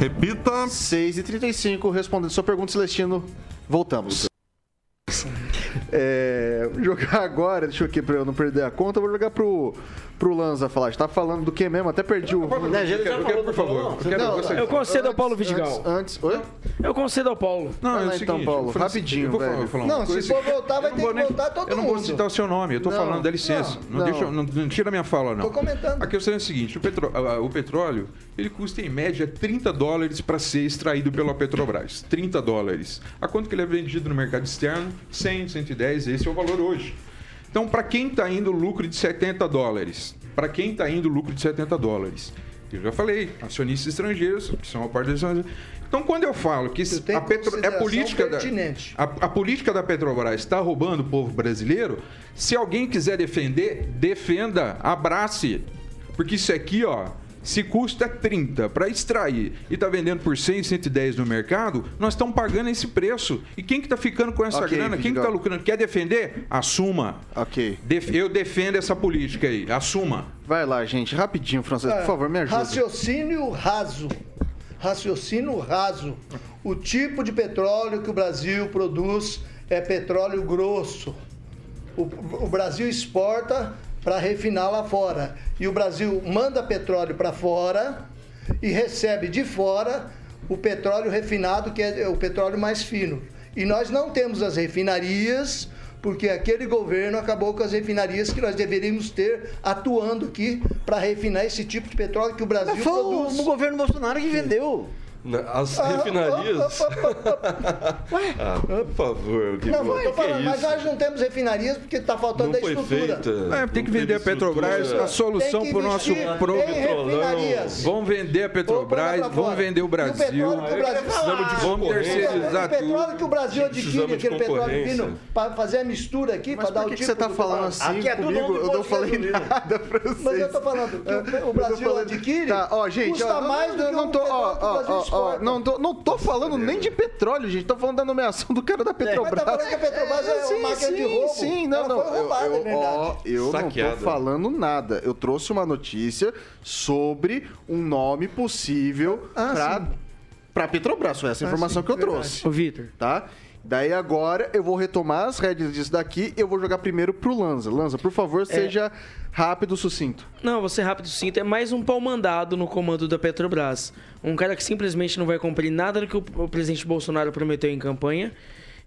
Repita. 6 e 35 respondendo sua pergunta, Celestino. Voltamos. É, jogar agora, deixa eu aqui pra eu não perder a conta, eu vou jogar pro, pro Lanza falar. A gente tá falando do que mesmo? Até perdi o. Eu quero, não por favor. não? Eu quero, Não, concedo ao Paulo Antes, Vidigal. antes, oi? Eu concedo ao Paulo. Não, Vai é então, seguinte, Paulo, eu vou- rapidinho, eu vou falar- velho. vou falar Não, se for voltar, vai ter não que voltar todo Eu não vou mundo. citar o seu nome, eu tô Não, falando, dá licença. não, Não, deixa, não. não, não tira minha fala, não. Tô comentando. A questão é a seguinte, o, petro- a- o petróleo, ele custa em média 30 dólares para ser extraído pela Petrobras. 30 dólares. A quanto que ele é vendido no mercado externo? 100, 110, esse é o valor hoje. Então, para quem está indo lucro de 70 dólares? Para quem está indo lucro de 70 dólares? Eu já falei, acionistas estrangeiros, que são a parte dos Então, quando eu falo que tem a Petro, é política da, a, a política da Petrobras está roubando o povo brasileiro, se alguém quiser defender, defenda, abrace. Porque isso aqui, ó, se custa 30 para extrair e tá vendendo por 100, 110 no mercado, nós estamos pagando esse preço. E quem que tá ficando com essa Ok, grana? Quem que tá Vidigal. lucrando? Quer defender? Assuma. Ok. Def- eu defendo essa política aí. Assuma. Vai lá, gente. Rapidinho, Francês, por favor, me ajuda. Raciocínio raso. Raciocínio raso. O tipo de petróleo que o Brasil produz é petróleo grosso. O, o Brasil exporta para refinar lá fora. E o Brasil manda petróleo para fora e recebe de fora o petróleo refinado, que é o petróleo mais fino. E nós não temos as refinarias, porque aquele governo acabou com as refinarias que nós deveríamos ter atuando aqui para refinar esse tipo de petróleo que o Brasil Mas foi produz. o governo Bolsonaro que vendeu. As Ah, refinarias. [LAUGHS] ah, por favor, que Não, Que que é falando, mas nós não temos refinarias porque está faltando Não a foi estrutura. feita. É, tem que vender a Petrobras, a solução para o nosso investir pro em refinarias. Vamos vender a Petrobras, vamos vender o Brasil. petróleo que o Brasil- Precisamos de vamos terceirizar O petróleo tudo. que o Brasil adquire, aquele petróleo fino, para fazer a mistura aqui, para dar o que que tipo você tá do falando assim Aqui é tudo comigo? Eu não falei nada pra vocês. Mas eu tô falando que o- Brasil adquire, Tá, custa mais do não, que não o petróleo que o Brasil ó, não tô, não tô falando nem de petróleo, gente. Tô falando da nomeação do cara da Petrobras. Mas tá falando que a Petrobras é uma máquina de roubo. Sim, não, Ela não. foi roubada, eu, é eu, verdade. ó, eu não tô falando nada. Eu trouxe uma notícia sobre um nome possível Ah, pra, pra Petrobras. Foi essa a informação sim, que eu verdade. trouxe. Ô, Vitor. Tá? Daí agora eu vou retomar as rédeas disso daqui eu vou jogar primeiro pro Lanza. Lanza, por favor, seja rápido, sucinto. Não, vou ser rápido e sucinto. É mais um pau mandado no comando da Petrobras. Um cara que simplesmente não vai cumprir nada do que o, o presidente Bolsonaro prometeu em campanha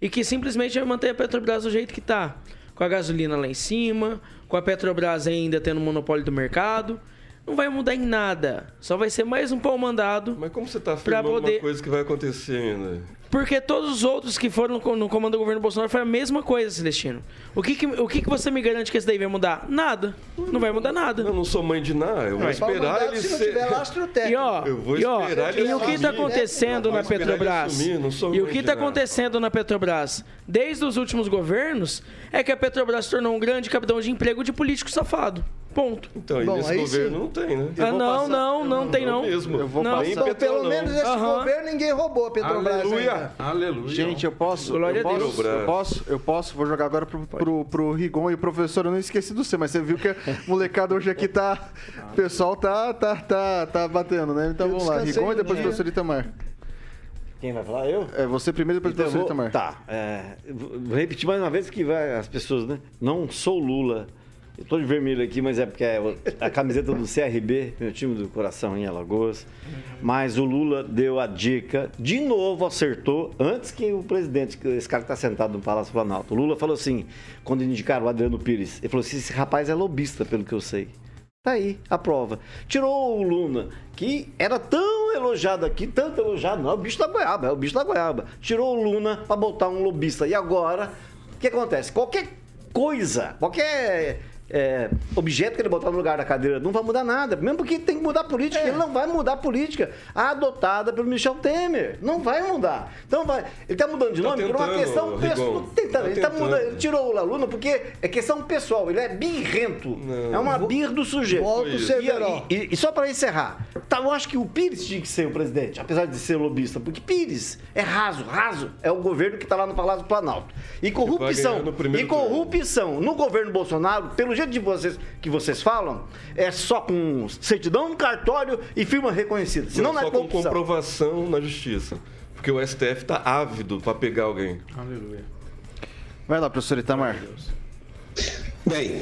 e que simplesmente vai manter a Petrobras do jeito que tá. Com a gasolina lá em cima, com a Petrobras ainda tendo monopólio do mercado. Não vai mudar em nada. Só vai ser mais um pau mandado. Mas como você está afirmando poder- uma coisa que vai acontecer ainda? Porque todos os outros que foram no, comando do governo Bolsonaro foi a mesma coisa, Celestino. O que que, o que que você me garante que esse daí vai mudar? Nada. Não vai mudar nada. Eu não sou mãe de nada, eu vou esperar ele se não ser... tiver lastro E ó, Eu vou e, ó, esperar ele e o que está acontecendo na Petrobras? assumir, não sou E o que está acontecendo na Petrobras desde os últimos governos é que a Petrobras se tornou um grande capitão de emprego de político safado. Ponto. Então, e Bom, nesse governo sim. não tem, né? Ah, não, não, não tem não. mesmo. Eu vou Não. Passar. Pelo menos esse Aham. governo ninguém roubou a Petrobras Aleluia, ainda. Aleluia. Gente, eu posso, Glória eu a Deus. posso, eu posso, eu posso, vou jogar agora pro, pro, pro Rigon e o professor, eu não esqueci do C, mas você viu que a [LAUGHS] molecada hoje aqui tá, o pessoal tá, tá, tá, tá batendo, né? Então Eu vamos lá, Rigon e depois o professor Itamar. Quem vai falar? Eu? É você primeiro e depois o Então, professor vou, Itamar. tá, é, vou vou repetir mais uma vez que vai as pessoas, né? Não sou Lula. Eu tô de vermelho aqui, mas é porque é a camiseta do CRB, meu time do coração em Alagoas. Mas o Lula deu a dica, de novo acertou, antes que o presidente, esse cara que tá sentado no Palácio Planalto. O Lula falou assim, quando indicaram o Adriano Pires, ele falou assim: esse rapaz é lobista, pelo que eu sei. Tá aí, a prova. Tirou o Luna, que era tão elogiado aqui, tanto elogiado, não é o bicho da goiaba, é o bicho da goiaba. Tirou o Luna pra botar um lobista. E agora, o que acontece? Qualquer coisa, qualquer é, objeto que ele botar no lugar da cadeira não vai mudar nada. Mesmo porque tem que mudar a política. Ele não vai mudar a política adotada pelo Michel Temer. Não vai mudar. Então vai. Ele tá mudando de Tá nome por uma tentando, questão pessoal. Tentando. Tá Ele, tá tentando. mudando, ele tirou o Luna porque é questão pessoal. Ele é birrento. É uma bir do sujeito. E-. E, e só para encerrar, tá, eu acho que o Pires tinha que ser o presidente, apesar de ser lobista, porque Pires é raso, raso é o governo que está lá no Palácio do Planalto. E corrupção, e corrupção no governo Bolsonaro, pelo jeito de vocês que vocês falam, é só com certidão no cartório e firma reconhecida. Senão não, só é com corrupção. comprovação na justiça. Porque o STF tá ávido para pegar alguém. Aleluia. Vai lá, professor Itamar. Bem,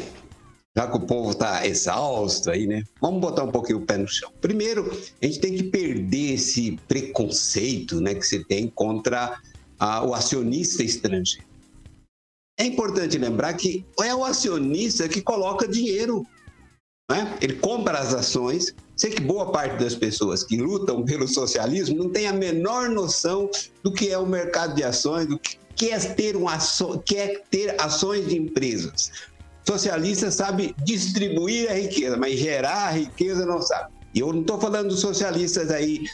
já que o povo está exausto aí, né? Vamos botar um pouquinho o pé no chão. Primeiro, a gente tem que perder esse preconceito né, que você tem contra ah, o acionista estrangeiro. É importante lembrar que é o acionista que coloca dinheiro. Né? Ele compra as ações. Sei que boa parte das pessoas que lutam pelo socialismo não tem a menor noção do que é o mercado de ações, do que é ter, um aço, que é ter ações de empresas. Socialista sabe distribuir a riqueza, mas gerar a riqueza não sabe. E eu não estou falando dos socialistas aí,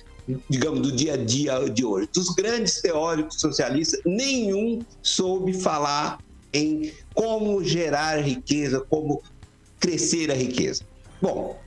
digamos, do dia a dia de hoje. Dos grandes teóricos socialistas, nenhum soube falar em como gerar riqueza, como crescer a riqueza. Bom,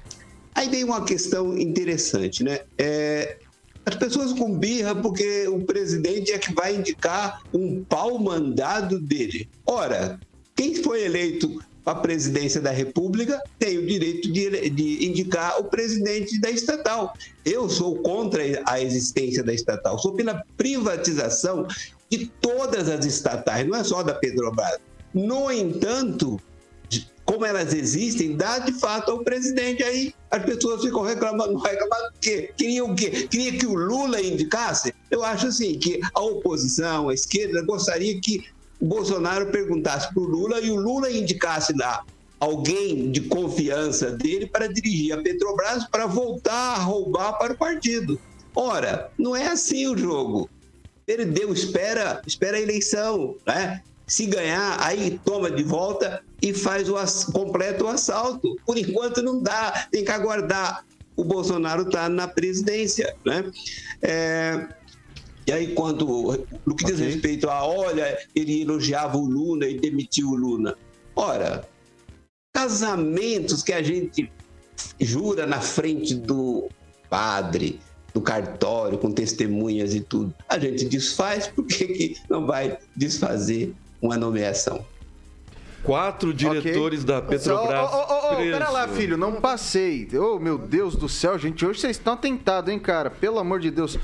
aí vem uma questão interessante, né? É, as pessoas com birra porque o presidente é que vai indicar um pau mandado dele. Ora, quem foi eleito a presidência da República tem o direito de, de indicar o presidente da estatal. Eu sou contra a existência da estatal, sou pela privatização de todas as estatais, não é só da Petrobras. No entanto, como elas existem, dá de fato ao presidente. Aí as pessoas ficam reclamando, reclamando que queriam o quê? Queria que o Lula indicasse? Eu acho assim que a oposição, a esquerda, gostaria que Bolsonaro perguntasse para o Lula e o Lula indicasse lá alguém de confiança dele para dirigir a Petrobras para voltar a roubar para o partido. Ora, não é assim o jogo. Perdeu, espera, espera a eleição, né? Se ganhar, aí toma de volta e faz o completo o assalto. Por enquanto não dá, tem que aguardar. O Bolsonaro está na presidência, né? É, e aí, quando, no que diz okay. respeito a, olha, ele elogiava o Lula e demitiu o Lula. Ora, casamentos que a gente jura na frente do padre, do cartório, com testemunhas e tudo, a gente desfaz, por que, que não vai desfazer uma nomeação? Quatro diretores okay. da Petrobras. Oh, oh, oh, pera lá, filho, não passei. Oh, meu Deus do céu, gente. Hoje vocês estão tentados, hein, cara? Pelo amor de Deus.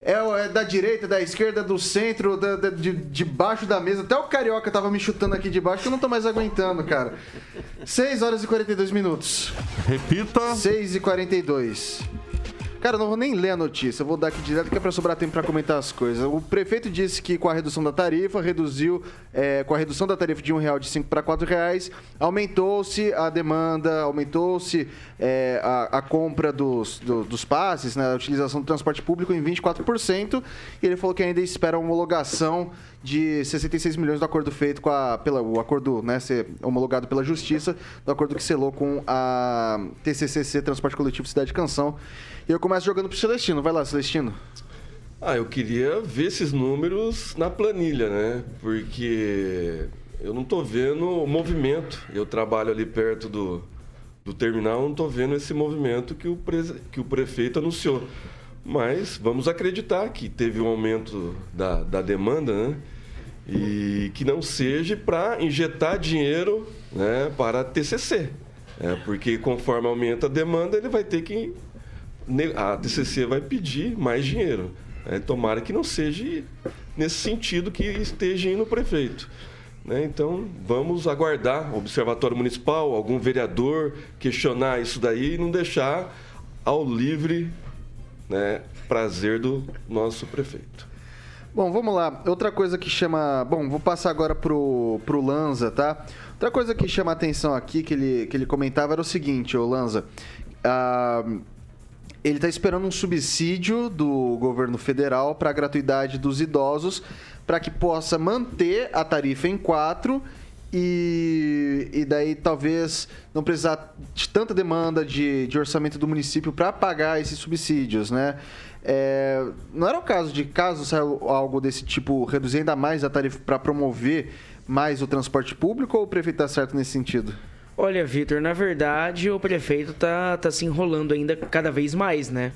É, é da direita, da esquerda, do centro, da, da, de, de baixo da mesa. Até o Carioca tava me chutando aqui de baixo que eu não tô mais aguentando, cara. 6 horas e 42 minutos. Repita. 6 e 42. Cara, eu não vou nem ler a notícia, eu vou dar aqui direto que é para sobrar tempo para comentar as coisas. O prefeito disse que com a redução da tarifa, reduziu, é, com a redução da tarifa de um real de 5 para 4 reais, aumentou-se a demanda, aumentou-se é, a, a, compra dos, do, dos passes, né, a utilização do transporte público em 24%, e ele falou que ainda espera a homologação de 66 milhões do acordo feito com a. Pela, o acordo, né, ser homologado pela Justiça, do acordo que selou com a TCCC, Transporte Coletivo Cidade de Canção. E eu começo jogando pro Celestino. Vai lá, Celestino. Ah, eu queria ver esses números na planilha, né? Porque eu não tô vendo o movimento. Eu trabalho ali perto do, do terminal, não tô vendo esse movimento que o, pre, que o prefeito anunciou. Mas vamos acreditar que teve um aumento da, da demanda, né? E que não seja para injetar dinheiro né, para a TCC. É, porque conforme aumenta a demanda, ele vai ter que. A TCC vai pedir mais dinheiro. É, tomara que não seja nesse sentido que esteja indo o prefeito. Né? Então, vamos aguardar o Observatório Municipal, algum vereador questionar isso daí e não deixar ao livre né, prazer do nosso prefeito. Bom, vamos lá. Outra coisa que chama. Bom, vou passar agora pro, pro Lanza, tá? Outra coisa que chama atenção aqui, que ele, que ele comentava, era o seguinte, ô Lanza. Ah, ele está esperando um subsídio do governo federal para a gratuidade dos idosos, para que possa manter a tarifa em 4 e, e daí talvez não precisar de tanta demanda de, de orçamento do município para pagar esses subsídios, né? É, não era o caso de caso saiu algo desse tipo, reduzir ainda mais a tarifa para promover mais o transporte público ou o prefeito está certo nesse sentido? Olha, Vitor, na verdade o prefeito tá, tá se enrolando ainda cada vez mais, né?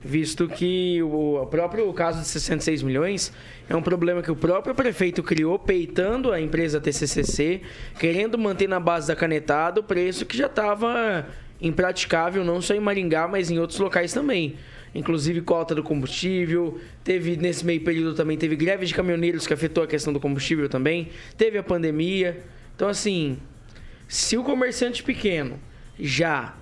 visto que o próprio caso de 66 milhões é um problema que o próprio prefeito criou, peitando a empresa TCCC, querendo manter na base da canetada o preço que já estava impraticável, não só em Maringá, mas em outros locais também. Inclusive cota do combustível, teve nesse meio período também teve greve de caminhoneiros que afetou a questão do combustível também, teve a pandemia. Então assim, se o comerciante pequeno já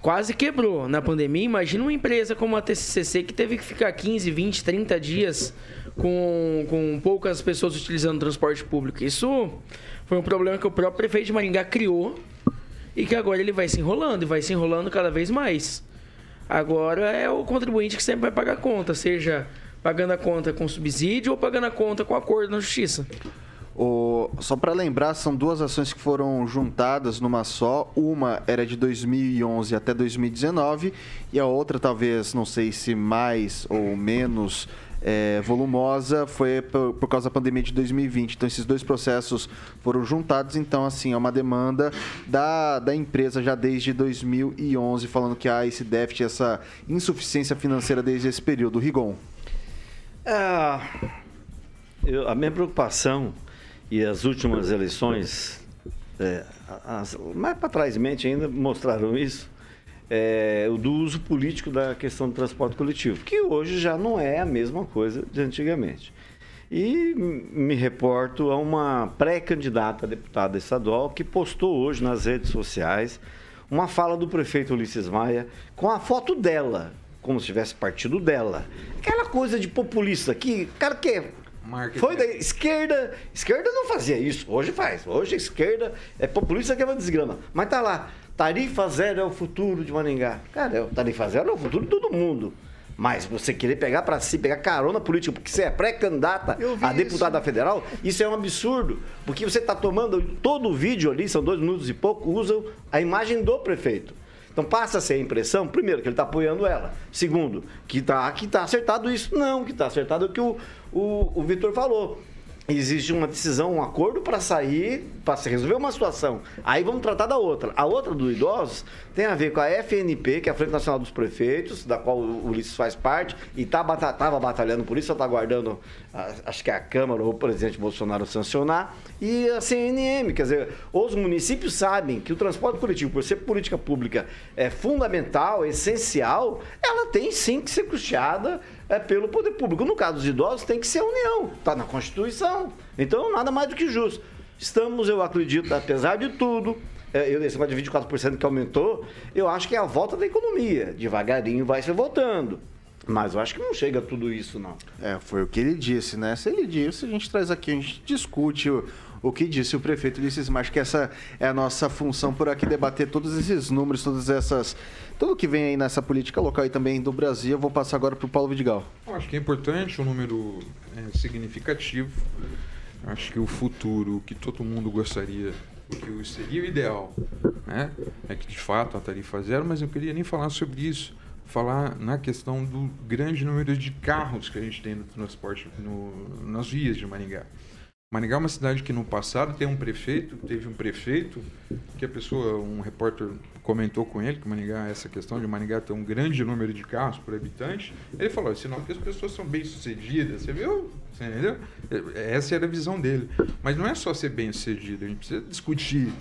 quase quebrou na pandemia. Imagina uma empresa como a TCCC que teve que ficar 15, 20, 30 dias com, com poucas pessoas utilizando transporte público. Isso foi um problema que o próprio prefeito de Maringá criou e que agora ele vai se enrolando e vai se enrolando cada vez mais. Agora é o contribuinte que sempre vai pagar a conta, seja pagando a conta com subsídio ou pagando a conta com acordo na justiça. O, só para lembrar, são duas ações que foram juntadas numa só. Uma era de 2011 até 2019 e a outra, talvez, não sei se mais ou menos é, volumosa, foi por, por, causa da pandemia de 2020. Então, esses dois processos foram juntados. Então, assim, é uma demanda da, da empresa já desde 2011, falando que há esse déficit, essa insuficiência financeira desde esse período. Rigon. É, eu, a minha preocupação e as últimas eleições, é, as, mais para trás mente ainda mostraram isso, é, do uso político da questão do transporte coletivo, que hoje já não é a mesma coisa de antigamente. E me reporto a uma pré-candidata a deputada estadual que postou hoje nas redes sociais uma fala do prefeito Ulisses Maia com a foto dela, como se tivesse partido dela. Aquela coisa de populista que cara quer. Foi da esquerda. Esquerda não fazia isso. Hoje faz. Hoje a esquerda é populista que é uma desgrama. Mas tá lá. Tarifa zero é o futuro de Maringá. Cara, é tarifa zero é o futuro de todo mundo. Mas você querer pegar para si, pegar carona política, porque você é pré-candidata a deputada federal, isso é um absurdo. Porque você está tomando todo o vídeo ali, são dois minutos e pouco, usam a imagem do prefeito. Então passa a ser a impressão, primeiro, que ele está apoiando ela. Segundo, que está que tá acertado isso. Não, que está acertado é o que o, o, o Vitor falou existe uma decisão, um acordo para sair, para se resolver uma situação. Aí vamos tratar da outra. A outra do idosos tem a ver com a FNP, que é a Frente Nacional dos Prefeitos, da qual o Ulisses faz parte, e estava tá, batalhando por isso, está aguardando, acho que é a Câmara ou o presidente Bolsonaro sancionar, e a CNM, quer dizer, os municípios sabem que o transporte coletivo, por ser política pública, é fundamental, é essencial, ela tem sim que ser custeada é pelo poder público. No caso dos idosos, tem que ser a União, está na Constituição. Então, nada mais do que justo. Estamos, eu acredito, apesar de tudo, é, eu, esse de 24% que aumentou, eu acho que é a volta da economia. Devagarinho vai se voltando. Mas eu acho que não chega a tudo isso, não. É, foi o que ele disse, né? Se ele disse, a gente traz aqui, a gente discute o, o que disse o prefeito Ulisses Marques, que essa é a nossa função por aqui, debater todos esses números, todas essas. Tudo que vem aí nessa política local e também do Brasil. Eu vou passar agora para o Paulo Vidigal. Eu acho que é importante, um número é, significativo. Acho que o futuro que todo mundo gostaria, o que seria o ideal, né? É que de fato a tarifa zero, mas eu queria nem falar sobre isso falar na questão do grande número de carros que a gente tem no transporte no, nas vias de Maringá. Maringá é uma cidade que no passado tem um prefeito, teve um prefeito, que a pessoa, um repórter comentou com ele que Maringá, essa questão de Maringá ter um grande número de carros por habitante, ele falou, sinal que as pessoas são bem-sucedidas, você viu? Você entendeu? Essa era a visão dele. Mas não é só ser bem-sucedido, a gente precisa discutir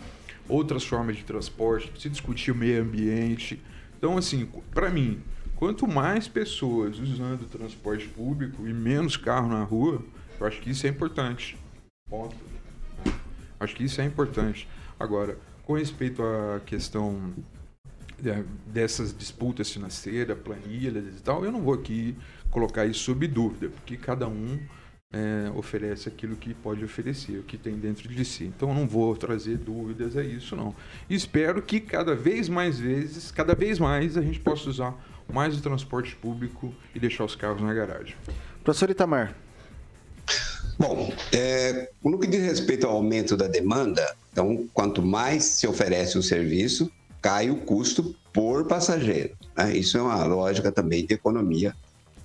outras formas de transporte, precisa discutir o meio ambiente. Então, assim, para mim, quanto mais pessoas usando o transporte público e menos carro na rua, eu acho que isso é importante. Ponto. Acho que isso é importante. Agora, com respeito à questão dessas disputas financeiras, planilhas e tal, eu não vou aqui colocar isso sob dúvida, porque cada um é, oferece aquilo que pode oferecer, o que tem dentro de si. Então eu não vou trazer dúvidas a isso, não. espero que cada vez mais vezes, cada vez mais, a gente possa usar mais o transporte público e deixar os carros na garagem. Professor Itamar. Bom, é, no que diz respeito ao aumento da demanda, então, quanto mais se oferece o serviço, cai o custo por passageiro. Né? Isso é uma lógica também de economia.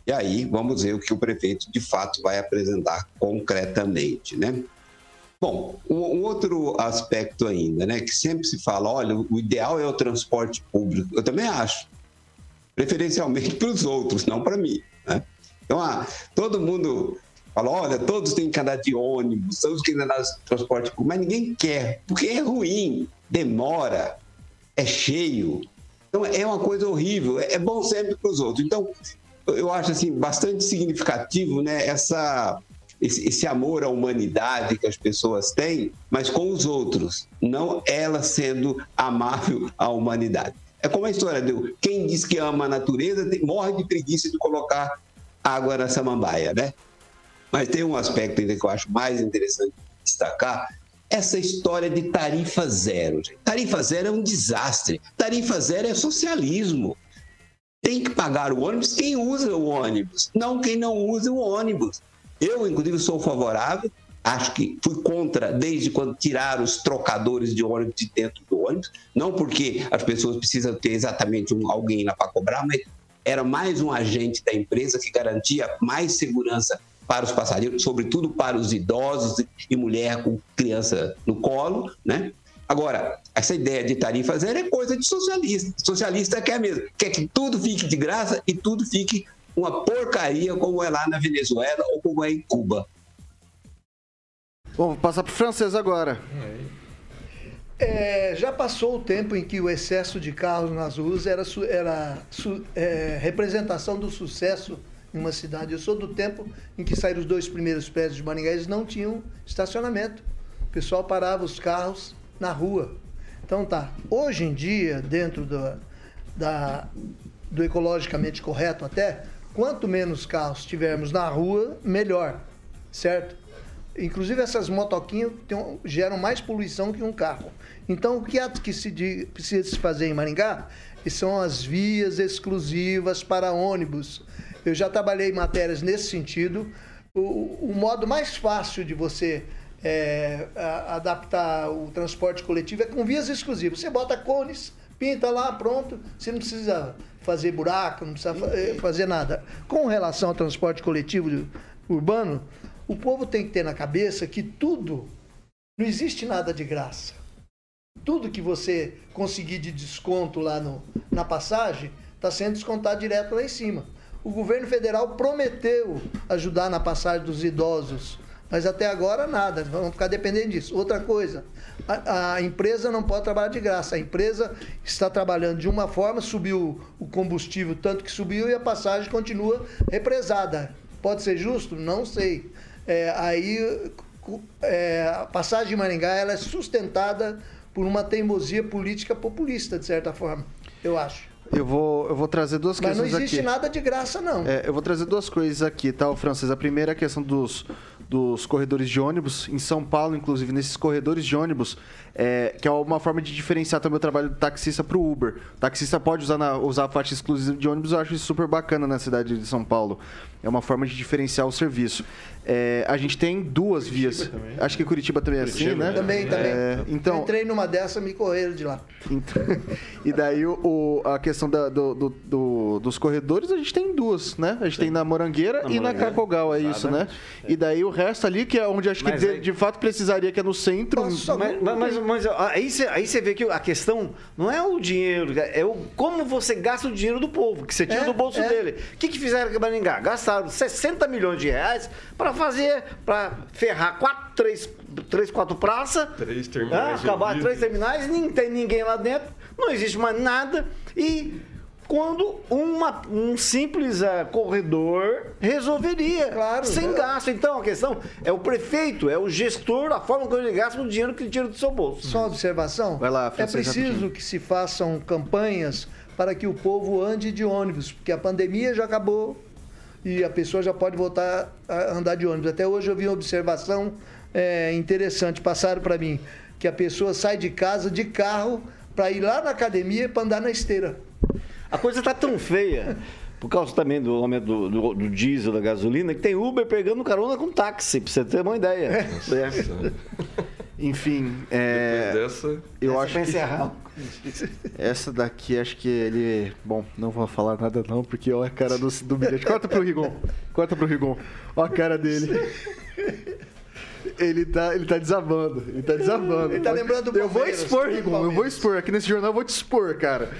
E aí, vamos ver o que o prefeito de fato vai apresentar concretamente, né? Bom, um outro aspecto ainda, né, que sempre se fala, olha, o ideal é o transporte público. Eu também acho, preferencialmente [LAUGHS] para os outros, não para mim. Né? Então, ah, todo mundo Fala, olha, todos têm que andar de ônibus, todos têm que andar de transporte público, mas ninguém quer, porque é ruim, demora, é cheio. Então é uma coisa horrível, é bom sempre para os outros. Então, eu acho assim bastante significativo, né, essa esse, esse, amor à humanidade que as pessoas têm, mas com os outros, não ela sendo amável à humanidade. É como a história de quem diz que ama a natureza morre de preguiça de colocar água na samambaia, né? Mas tem um aspecto ainda que eu acho mais interessante destacar, essa história de tarifa zero. Tarifa zero é um desastre. Tarifa zero é socialismo. Tem que pagar o ônibus quem usa o ônibus, não quem não usa o ônibus. Eu, inclusive, sou favorável, acho que fui contra desde quando tiraram os trocadores de ônibus de dentro do ônibus, não porque as pessoas precisam ter exatamente um, alguém lá para cobrar, mas era mais um agente da empresa que garantia mais segurança para os passageiros, sobretudo para os idosos e mulher com criança no colo, né? Agora, essa ideia de tarifa zero é coisa de socialista. Socialista quer mesmo, quer que tudo fique de graça e tudo fique uma porcaria como é lá na Venezuela ou como é em Cuba. Bom, vou passar para o francês agora. É, já passou o tempo em que o excesso de carros nas ruas era, era é, representação do sucesso em uma cidade. Eu sou do tempo em que saíram os dois primeiros prédios de Maringá, eles não tinham estacionamento. O pessoal parava os carros na rua. Então tá. Hoje em dia, dentro do, da, do ecologicamente correto até, quanto menos carros tivermos na rua, melhor. Certo? Inclusive essas motoquinhas geram mais poluição que um carro. Então o que, há que se di- precisa se fazer em Maringá são as vias exclusivas para ônibus. Eu já trabalhei em matérias nesse sentido. O, o modo mais fácil de você é, a- adaptar o transporte coletivo é com vias exclusivas. Você bota cones, pinta lá, pronto. Você não precisa fazer buraco, não precisa fa- eh, fazer nada. Com relação ao transporte coletivo urbano, o povo tem que ter na cabeça que tudo, não existe nada de graça. Tudo que você conseguir de desconto lá no, na passagem está sendo descontado direto lá em cima. O governo federal prometeu ajudar na passagem dos idosos, mas até agora nada, vamos ficar dependendo disso. Outra coisa, a, a empresa não pode trabalhar de graça. A empresa está trabalhando de uma forma, subiu o combustível tanto que subiu e a passagem continua represada. Pode ser justo? Não sei. É, aí é, a passagem de Maringá ela é sustentada por uma teimosia política populista, de certa forma, eu acho. Eu vou, eu vou trazer duas Mas não questões existe aqui. nada de graça, não. É, eu vou trazer duas coisas aqui, tá, o francês? A primeira é a questão dos, dos corredores de ônibus. Em São Paulo, inclusive, nesses corredores de ônibus, é, que é uma forma de diferenciar também o trabalho do taxista para o Uber. O taxista pode usar, na, usar a faixa exclusiva de ônibus, eu acho isso super bacana na cidade de São Paulo. É uma forma de diferenciar o serviço. É, a gente tem duas vias. Acho que Curitiba também é assim, Curitiba, né? né? Também, também. É, então, Eu entrei numa dessa, me correram de lá. então, [LAUGHS] e daí o, o- a questão da- do- do- do- dos corredores, a gente tem duas, né? A gente tem na Morangueira Na e na Morangueira. Cacogal, é isso, né? E daí o resto ali, que é onde acho que de, aí- de fato precisaria, que é no centro. Mas, mas, mas- mas, aí você aí você vê que a questão não é o dinheiro, é o como você gasta o dinheiro do povo, que você tira É, do bolso é. dele. O que, que fizeram com o Maringá? Gastaram 60 milhões de reais para fazer, para ferrar quatro, três, três, quatro praças. Três Ah, terminais. acabar horríveis. três terminais, nem tem ninguém lá dentro, não existe mais nada. E quando uma- um simples ah, corredor resolveria, Claro. sem gasto. Então a questão é o prefeito, é o gestor, a forma como ele gasta o dinheiro que ele tira do seu bolso. Só uma observação. Vai lá, É preciso que se façam campanhas para que o povo ande de ônibus, porque a pandemia já acabou e a pessoa já pode voltar a andar de ônibus. Até hoje eu vi uma observação é, interessante, passaram para mim, que a pessoa sai de casa de carro para ir lá na academia para andar na esteira. A coisa tá tão feia, por causa também do aumento do, do- do diesel, da gasolina, que tem Uber pegando carona com táxi, pra você ter uma ideia. É. Enfim, é, Depois dessa. eu Essa acho que encerrar. essa daqui, acho que ele... Bom, não vou falar nada não, porque olha a cara do, do bilhete. Corta pro Rigon, corta pro Rigon. Olha a cara dele. Ele tá, ele tá desabando, ele tá desabando. Ele tá lembrando do Eu vou expor, Rigon, eu vou expor. Aqui nesse jornal eu vou te expor, cara.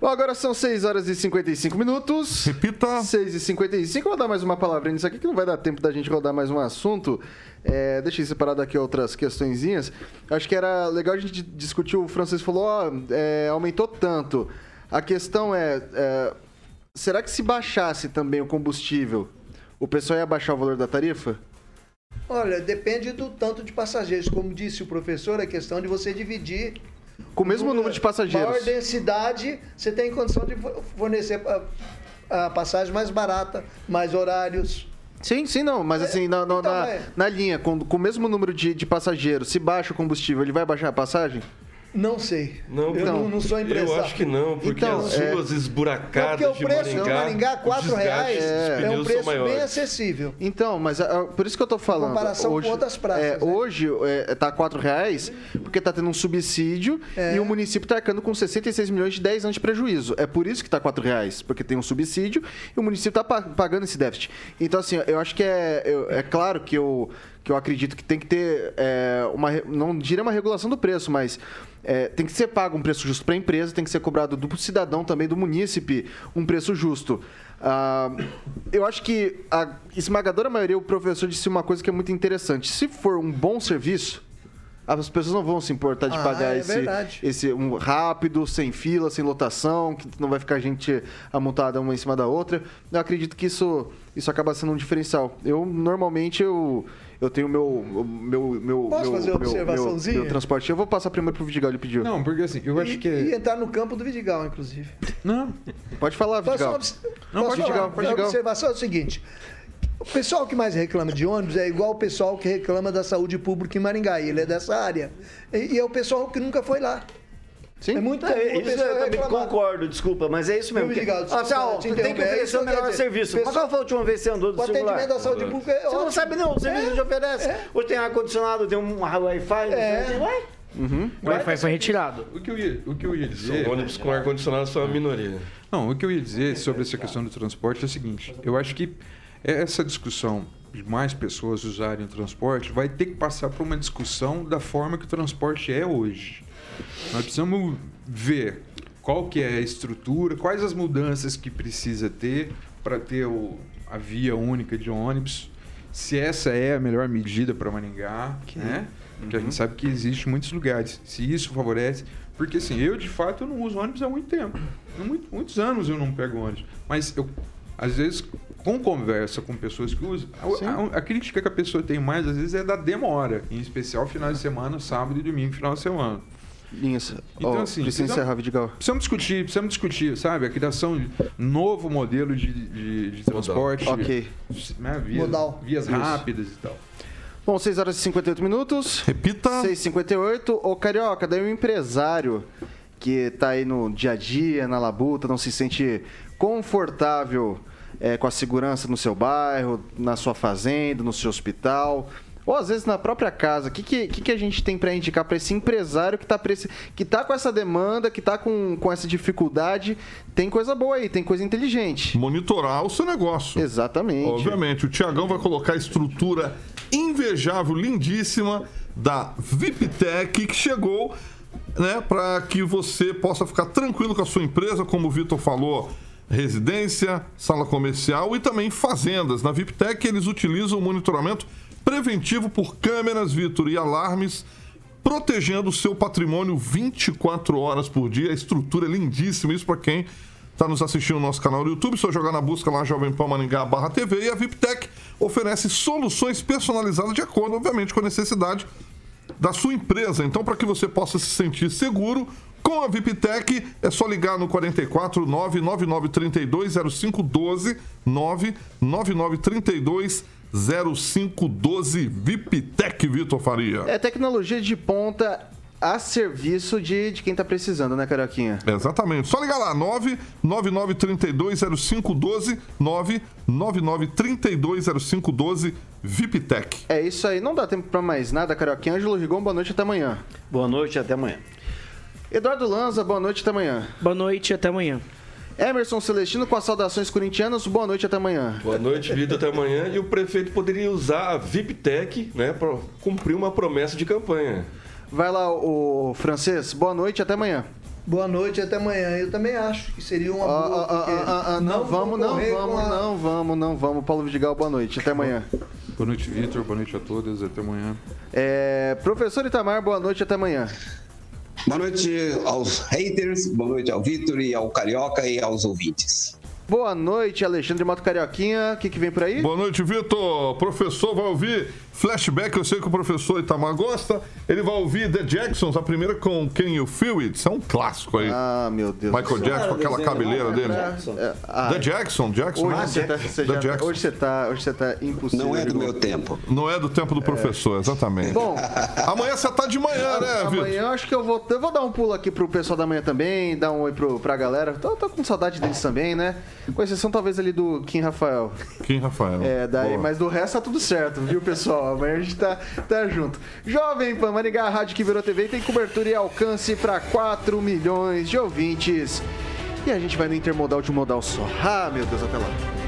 Bom, agora são 6 horas e 55 minutos. Repita. 6 e 55 Eu vou dar mais uma palavrinha nisso aqui, que não vai dar tempo da gente rodar mais um assunto. É, deixei separado aqui outras questõezinhas. Acho que era legal a gente discutir. O Francisco falou: ó, é, aumentou tanto. A questão é, é, será que se baixasse também o combustível, o pessoal ia baixar o valor da tarifa? Olha, depende do tanto de passageiros. Como disse o professor, é questão de você dividir Com o mesmo número de passageiros. Maior densidade, você tem condição de fornecer a, a passagem mais barata, mais horários. Sim, sim, não. Mas assim, na, na, então, na- é. na linha, com, com o mesmo número de, de passageiros, se baixa o combustível, ele vai baixar a passagem? Não sei. Não, eu não, não sou empresário. Eu acho que não, porque Então, as é- ruas Não, esburacadas porque o preço de Maringá, Maringá, 4 o desgaste reais, dos é, um preço bem acessível. Então, mas ah, por isso que eu tô falando. comparação com hoje, outras praças, é, né? Hoje é, tá 4 reais, porque tá tendo um subsídio É. e o município tá arcando com 66 milhões de 10 anos de prejuízo. É por isso que tá 4 reais, porque tem um subsídio e o município tá pa- pagando esse déficit. Então, assim, eu acho que é, eu- é claro que eu, que eu acredito que tem que ter é, uma. Não diria uma regulação do preço, mas. é, tem que ser pago um preço justo para a empresa, tem que ser cobrado do cidadão também, do munícipe, um preço justo. Ah, eu acho que a esmagadora maioria, o professor disse uma coisa que é muito interessante. Se for um bom serviço, as pessoas não vão se importar de Ah, pagar é esse, verdade. esse um rápido, sem fila, sem lotação, que não vai ficar gente amontada uma em cima da outra. Eu acredito que isso, isso acaba sendo um diferencial. Eu, normalmente, eu, eu tenho meu... meu, meu Posso meu, fazer uma meu- observaçãozinha? Meu, meu transporte. Eu vou passar primeiro pro Vidigal, ele pediu. Não, porque assim, eu acho E, que. e entrar no campo do Vidigal, inclusive. Não. Pode falar, Vidigal. obs- Não, posso pode falar? Vidigal, pode A observação é o seguinte. O pessoal que mais reclama de ônibus é igual o pessoal que reclama da saúde pública em Maringá. Ele é dessa área. E, e é o pessoal que nunca foi lá. Sim. É muito É, o isso pessoal eu também reclamar. concordo, desculpa, mas é isso mesmo. Meu que- Ah, assim, ó, te tem que é oferecer o melhor dizer. serviço. Pessoal- Mas qual foi a última vez que você andou do O celular? atendimento da saúde pública é Você não ótimo. sabe não, o serviço É. te oferece. Hoje tem ar-condicionado, tem um Wi-Fi. É. Vai? O Wi-Fi foi retirado. O que eu ia, o que eu ia dizer. São ônibus com ar-condicionado são a minoria. Não, o que eu ia dizer sobre essa questão do transporte é o seguinte: eu acho que essa discussão de mais pessoas usarem o transporte vai ter que passar por uma discussão da forma que o transporte é hoje. Nós precisamos ver qual que é a estrutura, quais as mudanças que precisa ter para ter o- a via única de ônibus, se essa é a melhor medida para Maringá, né? Porque a gente sabe que existe muitos lugares. Se isso favorece, porque assim, eu de fato eu não uso ônibus há muito tempo. Há muito- muitos anos eu não pego ônibus, mas eu às vezes com conversa com pessoas que usam, a, a- a crítica que a pessoa tem mais às vezes é da demora, em especial final de semana, sábado e domingo, final de semana. Isso. Então, Ó, assim, precisa precisamos- encerrar, Vidigal. Precisamos discutir, precisamos discutir, sabe? A criação de novo modelo de, de, de transporte. Ok. Né? Vias, Modal. Vias Isso. rápidas e tal. Bom, 6 horas e 58 minutos. Repita. 6h58. Ô, Carioca, daí um empresário que tá aí no dia a dia, na labuta, não se sente confortável é, com a segurança no seu bairro, na sua fazenda, no seu hospital. Ou às vezes na própria casa. O que, que, que a gente tem para indicar para esse empresário que tá, preci- que tá com essa demanda, que tá com, com essa dificuldade? Tem coisa boa aí, tem coisa inteligente. Monitorar o seu negócio. Exatamente. Obviamente, o Tiagão vai colocar a estrutura invejável, lindíssima da VIPTech que chegou, né, para que você possa ficar tranquilo com a sua empresa, como o Vitor falou, residência, sala comercial e também fazendas. Na VIPTech eles utilizam o monitoramento preventivo por câmeras, Vitor, e alarmes protegendo o seu patrimônio 24 horas por dia. A estrutura é lindíssima, isso para quem está nos assistindo no nosso canal do YouTube. Só jogar na busca lá Jovem Pan Maringá barra TV e a VIPTech oferece soluções personalizadas de acordo, obviamente, com a necessidade da sua empresa. Então, para que você possa se sentir seguro, com a VIPTech é só ligar no 44 99932 0512 99932 0512 VIPTech, Vitor Faria. É tecnologia de ponta a serviço de, de quem tá precisando, né, Carioquinha? Exatamente. Só ligar lá, 999320512, 999320512, VIPTech. É isso aí, não dá tempo pra mais nada, Carioquinha. Ângelo Rigon, boa noite até amanhã. Boa noite, até amanhã. Eduardo Lanza, boa noite até amanhã. Boa noite, até amanhã. Emerson Celestino com as saudações corintianas, boa noite até amanhã. Boa noite, Vitor, até amanhã. E o prefeito poderia usar a VIPTech né, para cumprir uma promessa de campanha. Vai lá, o francês, boa noite até amanhã. Boa noite, até amanhã. Eu também acho que seria uma Ah, boa. ah, ah, porque ah, ah, não, vamos, não, concorrer com vamos, a- não, vamos, não, vamos. Paulo Vidigal, boa noite, até amanhã. Boa noite, Vitor. Boa noite a todas. Até amanhã. É, professor Itamar, boa noite, até amanhã. Boa noite aos haters, boa noite ao Vitor e ao Carioca e aos ouvintes. Boa noite, Alexandre Mato Carioquinha. O que, que vem por aí? Boa noite, Vitor. Professor vai ouvir flashback. Eu sei que o professor Itamar gosta. Ele vai ouvir The Jacksons, a primeira com Can You Feel It? Isso é um clássico aí. Ah, meu Deus. Michael Jackson com aquela cabeleira dele. É, ah, The Jackson, Jackson. Hoje né? você tá, você já- Jackson. hoje você tá, hoje você tá impossível. Não é do meu tempo. Não é do tempo do professor, exatamente. Bom, Amanhã você tá de manhã, né, Vitor? Amanhã eu acho que eu vou, eu vou dar um pulo aqui pro pessoal da manhã também, dar um oi pro, pra galera. Tô, tô com saudade deles também, né? Com exceção talvez ali do Kim Rafael. Kim Rafael. É, daí, Boa. mas do resto tá tudo certo, viu, pessoal? Amanhã a gente tá, tá junto. Jovem Pan Maringá, a rádio que virou TV, tem cobertura e alcance pra 4 milhões de ouvintes. E a gente vai no intermodal de um modal só. Ah, meu Deus, até lá.